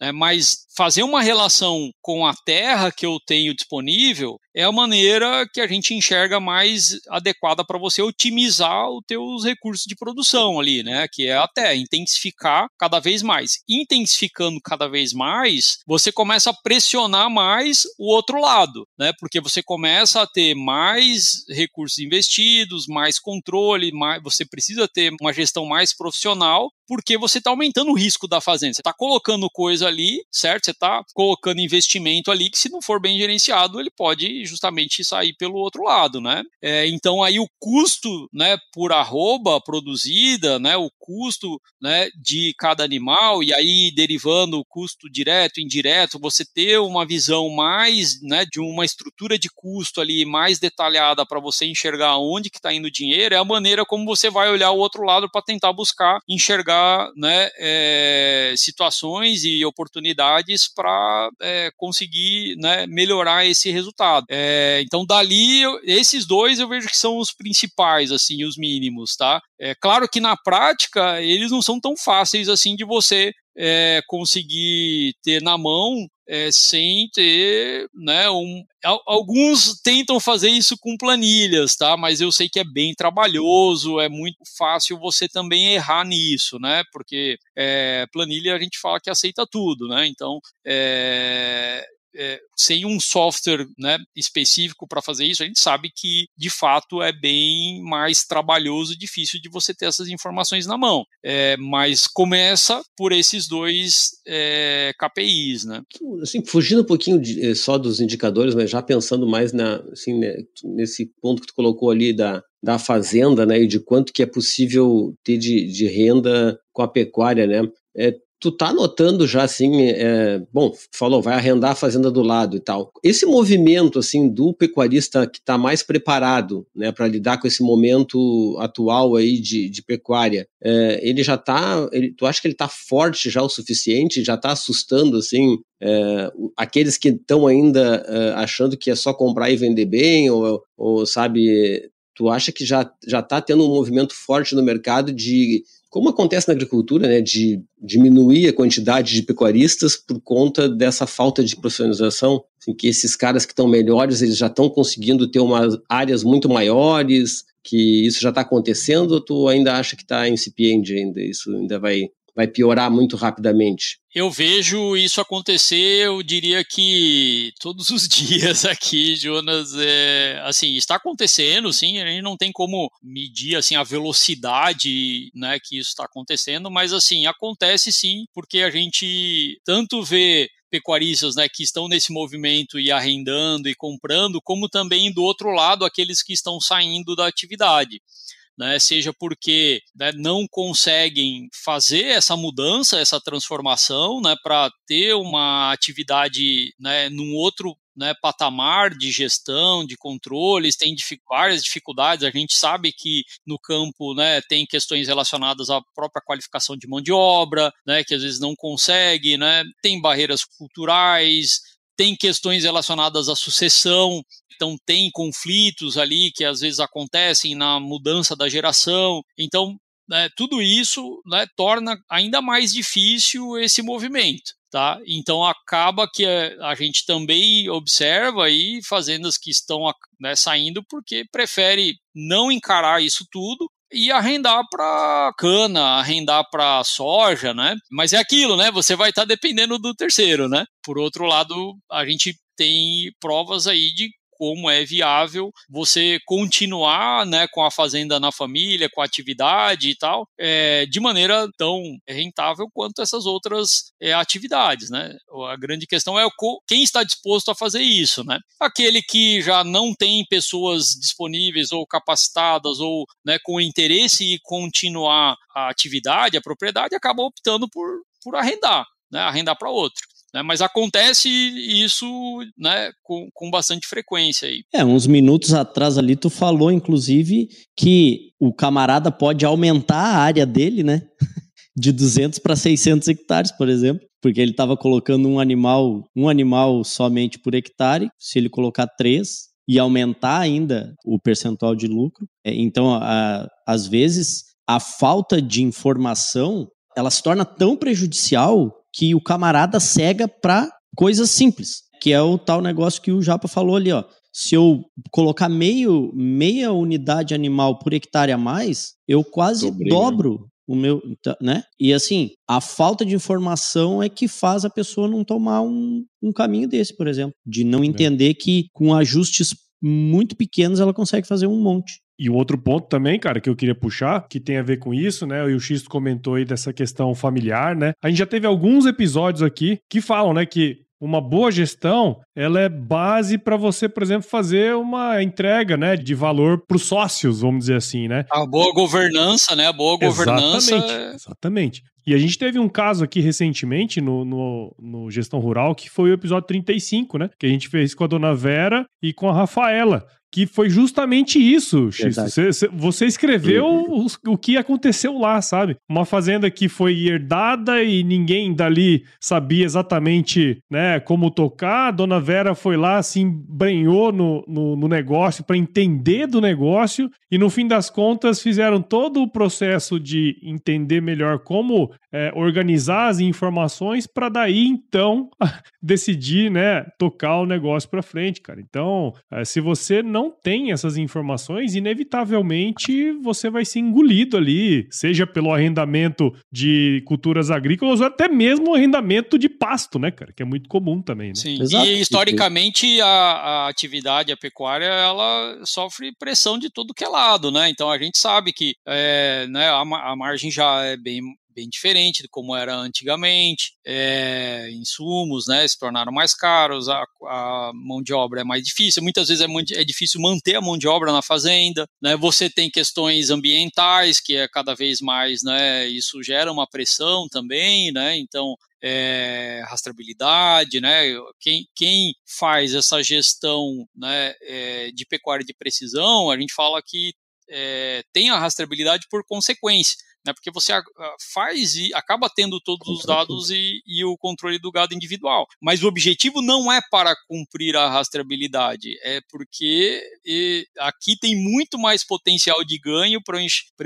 Né? Mas fazer uma relação com a terra que eu tenho disponível é a maneira que a gente enxerga mais adequada para você otimizar os teus recursos de produção ali, né? Que é até intensificar cada vez mais. Intensificando cada vez mais, você começa a pressionar mais o outro lado, né? Porque você começa a ter mais recursos investidos, mais controle, mais, você precisa ter uma gestão mais profissional, porque você está aumentando o risco da fazenda. Você está colocando coisa ali, certo? Você está colocando investimento ali que, se não for bem gerenciado, ele pode justamente sair pelo outro lado, né? É, então aí o custo, né, por arroba produzida, né, o custo, né, de cada animal e aí derivando o custo direto, indireto, você ter uma visão mais, né, de uma estrutura de custo ali mais detalhada para você enxergar onde que está indo o dinheiro é a maneira como você vai olhar o outro lado para tentar buscar enxergar, né, é, situações e oportunidades para é, conseguir, né, melhorar esse resultado. É, então, dali, esses dois eu vejo que são os principais, assim, os mínimos, tá? É claro que na prática eles não são tão fáceis assim de você é, conseguir ter na mão é, sem ter, né, um, alguns tentam fazer isso com planilhas, tá, mas eu sei que é bem trabalhoso, é muito fácil você também errar nisso, né, porque é, planilha a gente fala que aceita tudo, né, então é, é, sem um software né, específico para fazer isso, a gente sabe que de fato é bem mais trabalhoso e difícil de você ter essas informações na mão. É, mas começa por esses dois é, KPIs, né? Assim, fugindo um pouquinho de, eh, só dos indicadores, mas já pensando mais na, assim, né, nesse ponto que tu colocou ali da, da fazenda, né, e de quanto que é possível ter de, de renda com a pecuária, né? É, tu tá notando já assim, é, bom, falou, vai arrendar a fazenda do lado e tal. Esse movimento assim do pecuarista que está mais preparado, né, para lidar com esse momento atual aí de, de pecuária, é, ele já tá, ele, tu acha que ele tá forte já o suficiente, já tá assustando assim é, aqueles que estão ainda é, achando que é só comprar e vender bem ou, ou sabe Tu acha que já já está tendo um movimento forte no mercado de como acontece na agricultura, né, de diminuir a quantidade de pecuaristas por conta dessa falta de profissionalização, assim, que esses caras que estão melhores, eles já estão conseguindo ter umas áreas muito maiores, que isso já está acontecendo, ou tu ainda acha que está incipiente ainda, isso ainda vai vai piorar muito rapidamente? Eu vejo isso acontecer, eu diria que todos os [LAUGHS] dias aqui, Jonas, é, assim, está acontecendo, sim, a gente não tem como medir, assim, a velocidade, né, que isso está acontecendo, mas, assim, acontece sim, porque a gente tanto vê pecuaristas né, que estão nesse movimento e arrendando e comprando, como também do outro lado aqueles que estão saindo da atividade né, seja porque né, não conseguem fazer essa mudança, essa transformação, né, para ter uma atividade né, num outro né, patamar de gestão, de controles, tem várias dificuldades. A gente sabe que no campo né, tem questões relacionadas à própria qualificação de mão de obra, né, que às vezes não consegue, né, tem barreiras culturais, tem questões relacionadas à sucessão, então tem conflitos ali que às vezes acontecem na mudança da geração. Então, né, tudo isso né, torna ainda mais difícil esse movimento. Tá? Então acaba que a, gente também observa aí fazendas que estão né, saindo porque prefere não encarar isso tudo e arrendar para cana, arrendar para soja, né? Mas é aquilo, né? Você vai estar tá dependendo do terceiro, né? Por outro lado, a gente tem provas aí de como é viável você continuar né, com a fazenda na família, com a atividade e tal, é, de maneira tão rentável quanto essas outras é, atividades. Né? A grande questão é quem está disposto a fazer isso. Né? Aquele que já não tem pessoas disponíveis ou capacitadas ou né, com interesse em continuar a atividade, a propriedade, acaba optando por, por arrendar, né, arrendar para outro. Né, mas acontece isso né, com, com bastante frequência aí. É, uns minutos atrás ali tu falou, inclusive, que o camarada pode aumentar a área dele, né? [LAUGHS] De 200 para 600 hectares, por exemplo, porque ele estava colocando um animal, um animal somente por hectare. Se ele colocar três e aumentar ainda o percentual de lucro, é, então, a, às vezes, a falta de informação ela se torna tão prejudicial que o camarada cega para coisas simples, que é o tal negócio que o Japa falou ali, ó. Se eu colocar meio, meia unidade animal por hectare a mais, eu quase dobro o meu, né? E assim, a falta de informação é que faz a pessoa não tomar um, um caminho desse, por exemplo, de não é. entender que com ajustes muito pequenos ela consegue fazer um monte. E o outro ponto também, cara, que eu queria puxar, que tem a ver com isso, né? O X comentou aí dessa questão familiar, né? A gente já teve alguns episódios aqui que falam, né, que uma boa gestão, ela é base para você, por exemplo, fazer uma entrega, né, de valor para os sócios, vamos dizer assim, né? A boa governança, né? A boa governança. Exatamente, é exatamente. E a gente teve um caso aqui recentemente no, no, no, Gestão Rural, que foi o episódio 35, né? Que a gente fez com a dona Vera e com a Rafaela que foi justamente isso, X. Você, você, escreveu o, o, que aconteceu lá, sabe? Uma fazenda que foi herdada e ninguém dali sabia exatamente né, como tocar. A dona Vera foi lá, se embrenhou no, no, no negócio para entender do negócio e, no fim das contas, fizeram todo o processo de entender melhor como é, organizar as informações para daí, então, [LAUGHS] decidir né, tocar o negócio para frente, cara. Então, é, se você não não tem essas informações, inevitavelmente você vai ser engolido ali, seja pelo arrendamento de culturas agrícolas ou até mesmo arrendamento de pasto, né, cara? Que é muito comum também, né? Sim, Exato. e historicamente a, a atividade, a pecuária, ela sofre pressão de todo que é lado, né? Então a gente sabe que é, né, a, a margem já é bem bem diferente de como era antigamente. É, insumos né, se tornaram mais caros, a, a, mão de obra é mais difícil. Muitas vezes é, é, difícil manter a mão de obra na fazenda. Né? Você tem questões ambientais, que é cada vez mais, né, isso gera uma pressão também. Né? Então, é, rastreabilidade, né? Quem, quem faz essa gestão né, é, de pecuária de precisão, a gente fala que é, tem a rastreabilidade por consequência né? Porque você faz e acaba tendo todos os dados e, e, o controle do gado individual. Mas o objetivo não é para cumprir a rastreabilidade, é porque aqui tem muito mais potencial de ganho para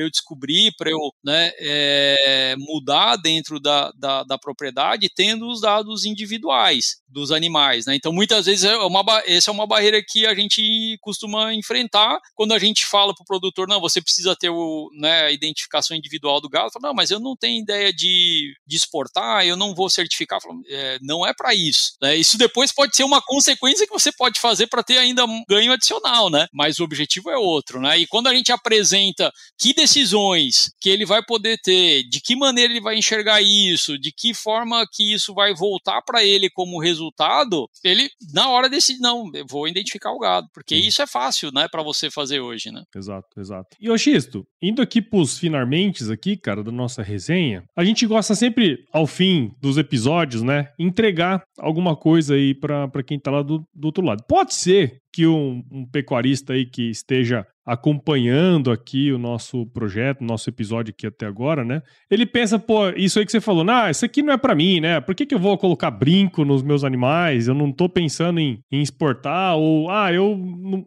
eu descobrir, para eu né, é, mudar dentro da, da, da, propriedade, tendo os dados individuais dos animais. Né? Então, muitas vezes, é uma, essa é uma barreira que a gente costuma enfrentar quando a gente fala para o produtor: não, você precisa ter o, né, a identificação individual individual do gado, fala, não, mas eu não tenho ideia de, de exportar, eu não vou certificar. Fala, é, não é para isso. Né? Isso depois pode ser uma consequência que você pode fazer para ter ainda um ganho adicional, né? Mas o objetivo é outro, né? E quando a gente apresenta que decisões que ele vai poder ter, de que maneira ele vai enxergar isso, de que forma que isso vai voltar para ele como resultado, ele na hora decide não, eu vou identificar o gado, porque Sim. isso é fácil, né, para você fazer hoje, né? Exato, exato. E Oxisto, indo aqui pros finalmente aqui, cara, da nossa resenha, a gente gosta sempre, ao fim dos episódios, né, entregar alguma coisa aí para quem tá lá do, do outro lado. Pode ser que um, um, pecuarista aí que esteja acompanhando aqui o nosso projeto, nosso episódio aqui até agora, né? Ele pensa, pô, isso aí que você falou, ah, isso aqui não é para mim, né? Por que, que eu vou colocar brinco nos meus animais? Eu não tô pensando em, em exportar, ou, ah, eu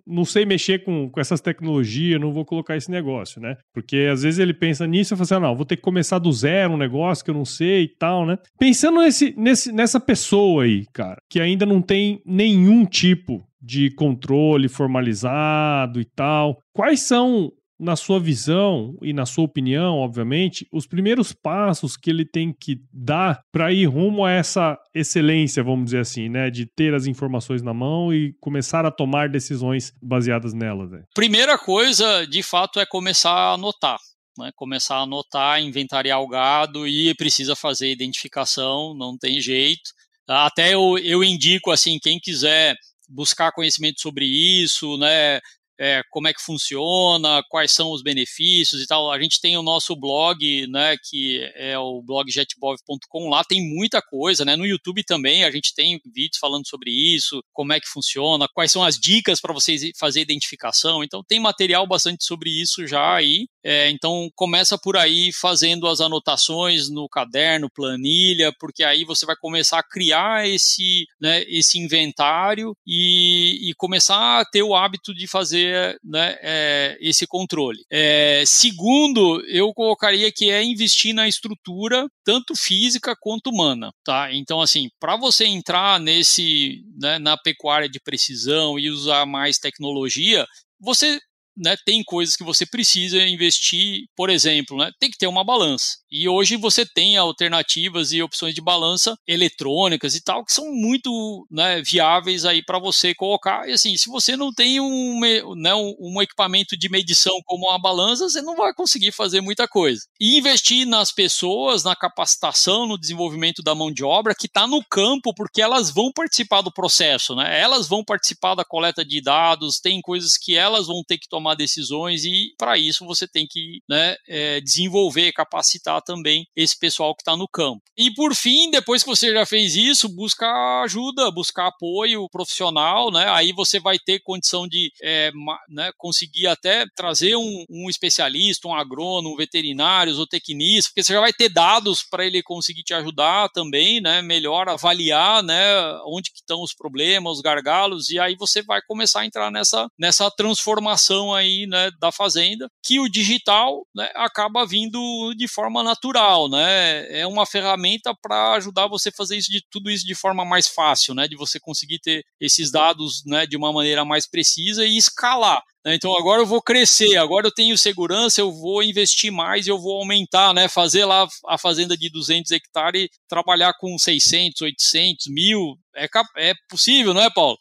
não sei mexer com, com essas tecnologias, não vou colocar esse negócio, né? Porque às vezes ele pensa nisso e fala assim, ah, não, vou ter que começar do zero um negócio que eu não sei e tal, né? Pensando nesse, nesse, nessa pessoa aí, cara, que ainda não tem nenhum tipo de controle formalizado e tal. Quais são na sua visão e na sua opinião, obviamente, os primeiros passos que ele tem que dar para ir rumo a essa excelência, vamos dizer assim, né? De ter as informações na mão e começar a tomar decisões baseadas nelas. Né? Primeira coisa, de fato, é começar a anotar. Né, começar a anotar, inventariar o gado e precisa fazer identificação, não tem jeito. Até eu, eu indico assim, quem quiser buscar conhecimento sobre isso, né? É, como é que funciona, quais são os benefícios e tal. A gente tem o nosso blog, né, que é o blog jetbov.com. Lá tem muita coisa, né? No YouTube também a gente tem vídeos falando sobre isso, como é que funciona, quais são as dicas para vocês fazer identificação. Então tem material bastante sobre isso já aí. É, então começa por aí fazendo as anotações no caderno, planilha, porque aí você vai começar a criar esse, né, esse inventário e, e começar a ter o hábito de fazer né, é, esse controle. É, segundo, eu colocaria que é investir na estrutura, tanto física quanto humana. Tá? Então, assim, para você entrar nesse né, na pecuária de precisão e usar mais tecnologia, você né, tem coisas que você precisa investir, por exemplo, né, tem que ter uma balança. E hoje você tem alternativas e opções de balança eletrônicas e tal que são muito né, viáveis aí para você colocar. E assim, se você não tem um, né, um, equipamento de medição como uma balança, você não vai conseguir fazer muita coisa. E investir nas pessoas, na capacitação, no desenvolvimento da mão de obra que está no campo, porque elas vão participar do processo, né? Elas vão participar da coleta de dados, tem coisas que elas vão ter que tomar tomar decisões e para isso você tem que né, é, desenvolver, capacitar também esse pessoal que está no campo. E por fim, depois que você já fez isso, buscar ajuda, buscar apoio profissional, né? Aí você vai ter condição de é, né, conseguir até trazer um, um, especialista, um agrônomo, um veterinário, ou tecnista, porque você já vai ter dados para ele conseguir te ajudar também, né? Melhor avaliar, né? Onde que estão os problemas, os gargalos, e aí você vai começar a entrar nessa, nessa transformação aí né, da fazenda, que o digital né, acaba vindo de forma natural, né? É uma ferramenta para ajudar você a fazer isso de tudo isso de forma mais fácil, né? De você conseguir ter esses dados né, de uma maneira mais precisa e escalar. Né? Então agora eu vou crescer, agora eu tenho segurança, eu vou investir mais, eu vou aumentar, né? Fazer lá a fazenda de 200 hectares, trabalhar com 600, 800, mil, é, é possível, não é, Paulo?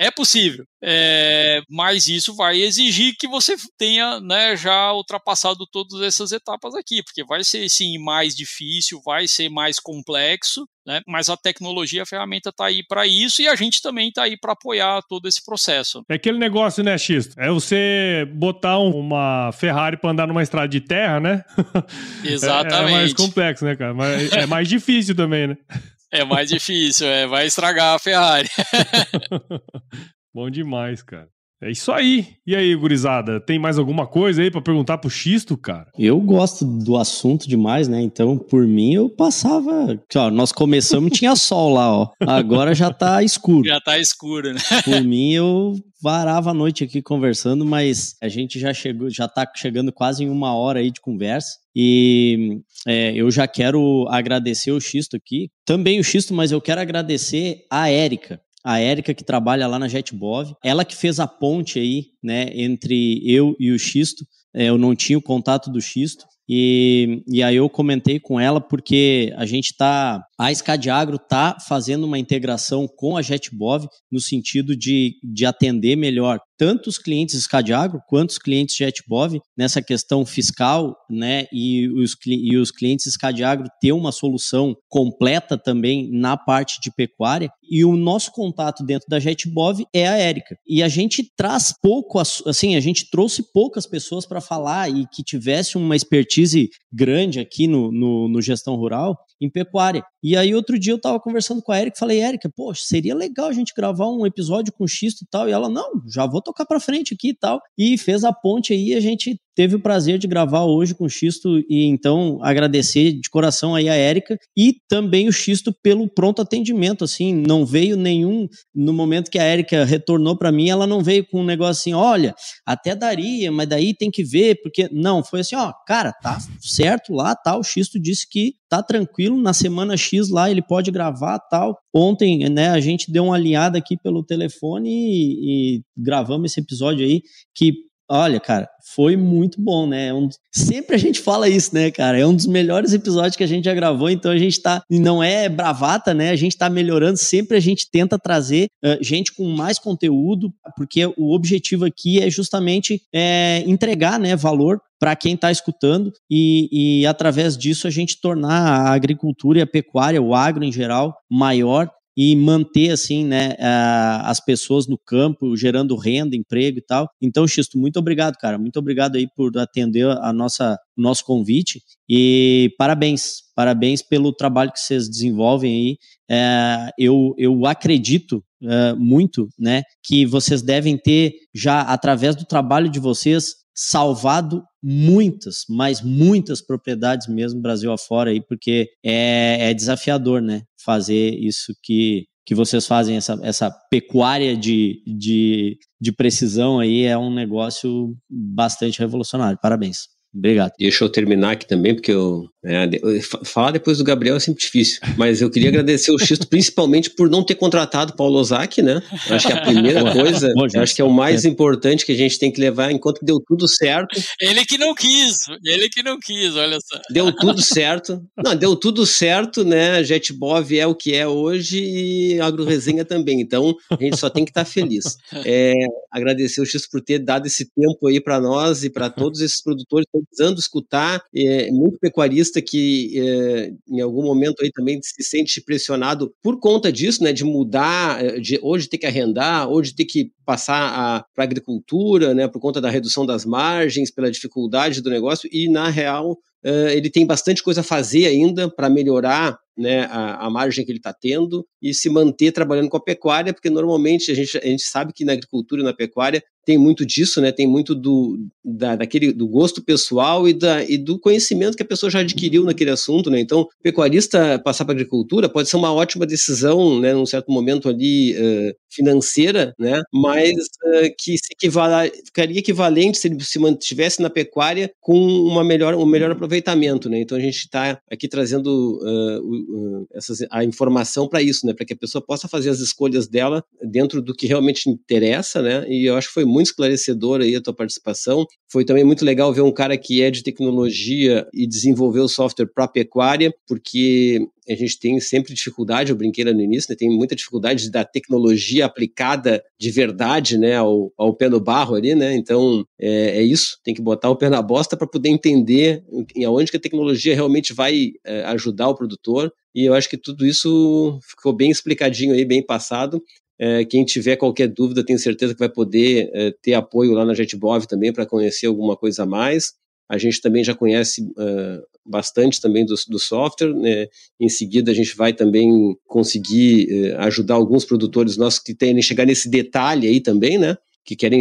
É possível, é, mas isso vai exigir que você tenha né, já ultrapassado todas essas etapas aqui, porque vai ser sim mais difícil, vai ser mais complexo, né, mas a tecnologia, a ferramenta está aí para isso e a gente também está aí para apoiar todo esse processo. É aquele negócio, né, Xisto? É você botar uma Ferrari para andar numa estrada de terra, né? Exatamente. [LAUGHS] É, é mais complexo, né, cara? Mas é mais difícil também, né? É mais difícil, é, vai estragar a Ferrari. [LAUGHS] Bom demais, cara. É isso aí. E aí, gurizada, tem mais alguma coisa aí para perguntar pro Xisto, cara? Eu gosto do assunto demais, né? Então, por mim, eu passava. Ó, nós começamos e tinha [LAUGHS] sol lá, ó. Agora já tá escuro. Já tá escuro, né? Por mim, eu varava a noite aqui conversando, mas a gente já chegou, já tá chegando quase em uma hora aí de conversa. E é, eu já quero agradecer o Xisto aqui. Também o Xisto, mas eu quero agradecer a Érica a Érica que trabalha lá na JetBov, ela que fez a ponte aí, né, entre eu e o Xisto. É, eu não tinha o contato do Xisto. E, e aí eu comentei com ela porque a gente está, a Escadiagro está fazendo uma integração com a JetBov no sentido de, de atender melhor tanto os clientes Escadiagro quanto os clientes JetBov nessa questão fiscal, né, e os, e os clientes Escadiagro ter uma solução completa também na parte de pecuária. E o nosso contato dentro da JetBov é a Érica. E a gente traz pouco, assim, a gente trouxe poucas pessoas para falar e que tivesse uma expertise grande aqui no, no, no gestão rural em pecuária. E aí outro dia eu estava conversando com a Érica, falei, Érica, poxa, seria legal a gente gravar um episódio com xisto e tal. E ela, não, já vou tocar para frente aqui e tal. E fez a ponte aí, a gente teve o prazer de gravar hoje com o Xisto e então agradecer de coração aí a Érica e também o Xisto pelo pronto atendimento, assim, não veio nenhum, no momento que a Érica retornou para mim, ela não veio com um negócio assim, olha, até daria, mas daí tem que ver, porque não, foi assim, ó, cara, tá certo lá, tal, tá, o Xisto disse que tá tranquilo, na semana X lá ele pode gravar, tal. Ontem, né, a gente deu uma alinhada aqui pelo telefone e, e gravamos esse episódio aí que Olha, cara, foi muito bom, né? É um... Sempre a gente fala isso, né, cara? É um dos melhores episódios que a gente já gravou, então a gente tá. Não é bravata, né? A gente tá melhorando. Sempre a gente tenta trazer uh, gente com mais conteúdo, porque o objetivo aqui é justamente é, entregar né, valor para quem está escutando e, e, através disso a gente tornar a agricultura e a pecuária, o agro em geral, maior e manter assim, né, as pessoas no campo gerando renda, emprego e tal. Então, Xisto, muito obrigado, cara. Muito obrigado aí por atender a nossa o nosso convite e parabéns, parabéns pelo trabalho que vocês desenvolvem aí. É, eu, eu acredito é, muito, né, que vocês devem ter já através do trabalho de vocês salvado muitas, mas muitas propriedades mesmo Brasil afora aí, porque é, é desafiador, né? Fazer isso que, que vocês fazem, essa, essa pecuária de, de, de precisão aí, é um negócio bastante revolucionário. Parabéns. Obrigado. Deixa eu terminar aqui também, porque eu. Né, falar depois do Gabriel é sempre difícil. Mas eu queria agradecer o Xisto, principalmente por não ter contratado o Paulo Ozaki, né? Acho que é a primeira coisa, acho que é o mais é. importante que a gente tem que levar enquanto deu tudo certo. Ele que não quis, ele que não quis, olha só. Deu tudo certo. Não, deu tudo certo, né? JetBov é o que é hoje e AgroResenha também. Então, a gente só tem que estar tá feliz. É, agradecer o Xisto por ter dado esse tempo aí para nós e para todos esses produtores precisando escutar, é, muito pecuarista que é, em algum momento aí também se sente pressionado por conta disso, né, de mudar, é, de hoje ter que arrendar, hoje ter que passar para a agricultura, né, por conta da redução das margens, pela dificuldade do negócio, e na real Uh, ele tem bastante coisa a fazer ainda para melhorar né, a, a, margem que ele está tendo e se manter trabalhando com a pecuária, porque normalmente a gente, a gente sabe que na agricultura e na pecuária tem muito disso, né? Tem muito do, da, daquele, do gosto pessoal e, da, e do conhecimento que a pessoa já adquiriu naquele assunto, né? Então, pecuarista passar para agricultura pode ser uma ótima decisão, né? Num certo momento ali uh, financeira, né? Mas uh, que se ficaria equivalente se ele se mantivesse na pecuária com uma melhor, um melhor aproveitamento, né? Então a gente está aqui trazendo uh, essas, a informação para isso, né? Para que a pessoa possa fazer as escolhas dela dentro do que realmente interessa, né? E eu acho que foi muito muito esclarecedor aí a tua participação. Foi também muito legal ver um cara que é de tecnologia e desenvolveu software para pecuária, porque a gente tem sempre dificuldade, eu brinquei lá no início, né, tem muita dificuldade da tecnologia aplicada de verdade, né, ao, ao pé no barro ali, né, então é, é isso, tem que botar o pé na bosta para poder entender em aonde que a tecnologia realmente vai é, ajudar o produtor, e eu acho que tudo isso ficou bem explicadinho aí, bem passado, é, quem tiver qualquer dúvida, tenho certeza que vai poder é, ter apoio lá na JetBov também para conhecer alguma coisa a mais. A gente também já conhece uh, bastante também do, do software. Né? Em seguida, a gente vai também conseguir uh, ajudar alguns produtores nossos que querem chegar nesse detalhe aí também, né? Que querem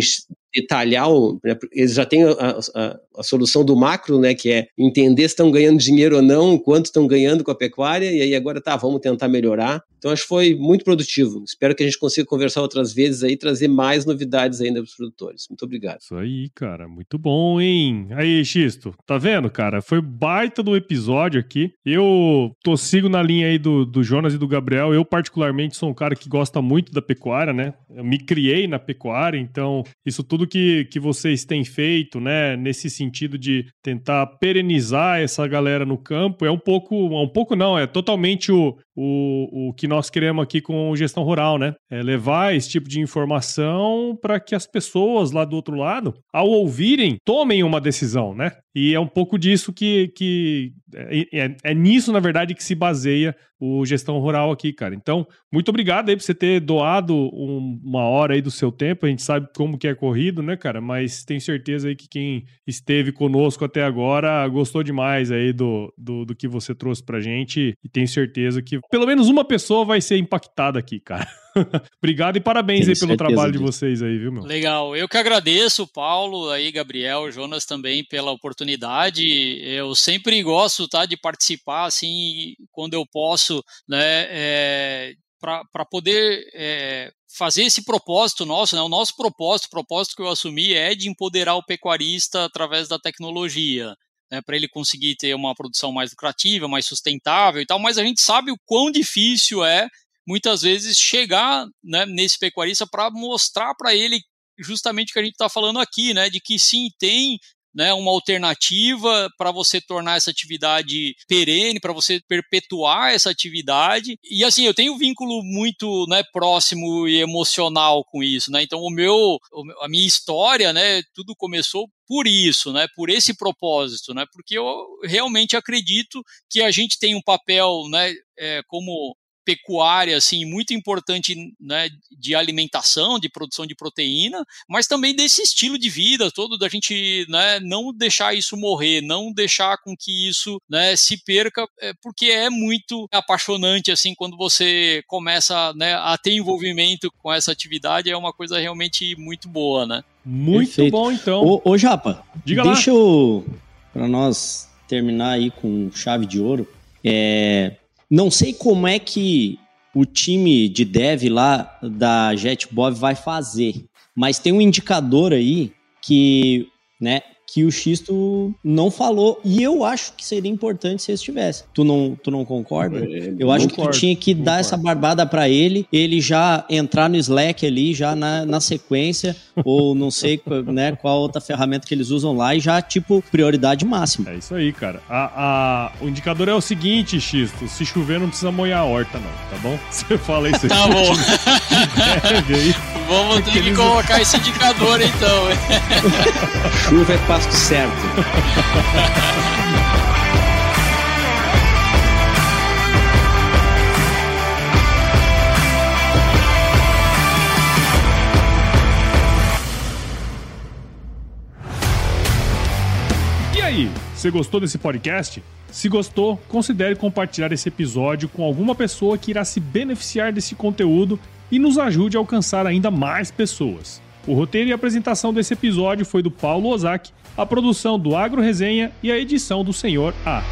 detalhar, o, né? eles já têm a, a, a, solução do macro, né? Que é entender se estão ganhando dinheiro ou não, quanto estão ganhando com a pecuária, e aí agora tá, vamos tentar melhorar. Então acho que foi muito produtivo. Espero que a gente consiga conversar outras vezes aí, trazer mais novidades ainda para os produtores. Muito obrigado. Isso aí, cara, muito bom, hein? Aí, Xisto, tá vendo, cara? Foi baita do episódio aqui. Eu tô sigo na linha aí do, do Jonas e do Gabriel. Eu particularmente sou um cara que gosta muito da pecuária, né? Eu me criei na pecuária, então isso tudo que, que vocês têm feito, né, nesse sentido de tentar perenizar essa galera no campo, é um pouco, um pouco não, é totalmente o, o, o que nós queremos aqui com gestão rural, né? É levar esse tipo de informação para que as pessoas lá do outro lado, ao ouvirem, tomem uma decisão, né? E é um pouco disso que. que é, é, é, nisso, na verdade, que se baseia o Gestão Rural aqui, cara. Então, muito obrigado aí por você ter doado um, uma hora aí do seu tempo. A gente sabe como que é corrido, né, cara? Mas tenho certeza aí que quem esteve conosco até agora gostou demais aí do, do, do que você trouxe pra gente. E tenho certeza que pelo menos uma pessoa vai ser impactada aqui, cara. [LAUGHS] [LAUGHS] Obrigado e parabéns Tenho aí pelo trabalho disso. de vocês aí, viu, meu? Legal. Eu que agradeço, Paulo, aí, Gabriel, Jonas também pela oportunidade. Eu sempre gosto, tá, de participar, assim, quando eu posso, né, é, para poder é, fazer esse propósito nosso, né? O nosso propósito, o propósito que eu assumi é de empoderar o pecuarista através da tecnologia. Né, para ele conseguir ter uma produção mais lucrativa, mais sustentável e tal, mas a gente sabe o quão difícil é muitas vezes chegar né, nesse pecuarista para mostrar para ele justamente o que a gente está falando aqui, né? De que sim, tem né, uma alternativa para você tornar essa atividade perene, para você perpetuar essa atividade. E assim, eu tenho um vínculo muito né, próximo e emocional com isso, né? Então o meu, a minha história, né, tudo começou por isso, né, por esse propósito, né, porque eu realmente acredito que a gente tem um papel, né, é, como pecuária assim muito importante né, de alimentação, de produção de proteína, mas também desse estilo de vida todo da gente né, não deixar isso morrer, não deixar com que isso né, se perca, é, porque é muito apaixonante assim quando você começa né, a ter envolvimento com essa atividade, é uma coisa realmente muito boa, né? Muito Perfeito. bom então. Ô, ô Japa, Diga deixa lá. eu para nós terminar aí com chave de ouro. É, não sei como é que o time de dev lá da JetBob vai fazer, mas tem um indicador aí que, né, que o Xisto não falou. E eu acho que seria importante se estivesse. Tu não, tu não concorda? É, eu acho concordo, que tu tinha que concordo. dar essa barbada para ele, ele já entrar no Slack ali, já na, na sequência, [LAUGHS] ou não sei né, qual outra ferramenta que eles usam lá, e já, tipo, prioridade máxima. É isso aí, cara. A, a, o indicador é o seguinte, Xisto: se chover, não precisa molhar a horta, não, tá bom? [LAUGHS] Você fala isso aí. Tá bom. [LAUGHS] Vamos ter que colocar esse indicador então. Chuva é pasto certo. E aí, você gostou desse podcast? Se gostou, considere compartilhar esse episódio com alguma pessoa que irá se beneficiar desse conteúdo e nos ajude a alcançar ainda mais pessoas. O roteiro e apresentação desse episódio foi do Paulo Ozaki, a produção do Agro Resenha e a edição do Senhor A.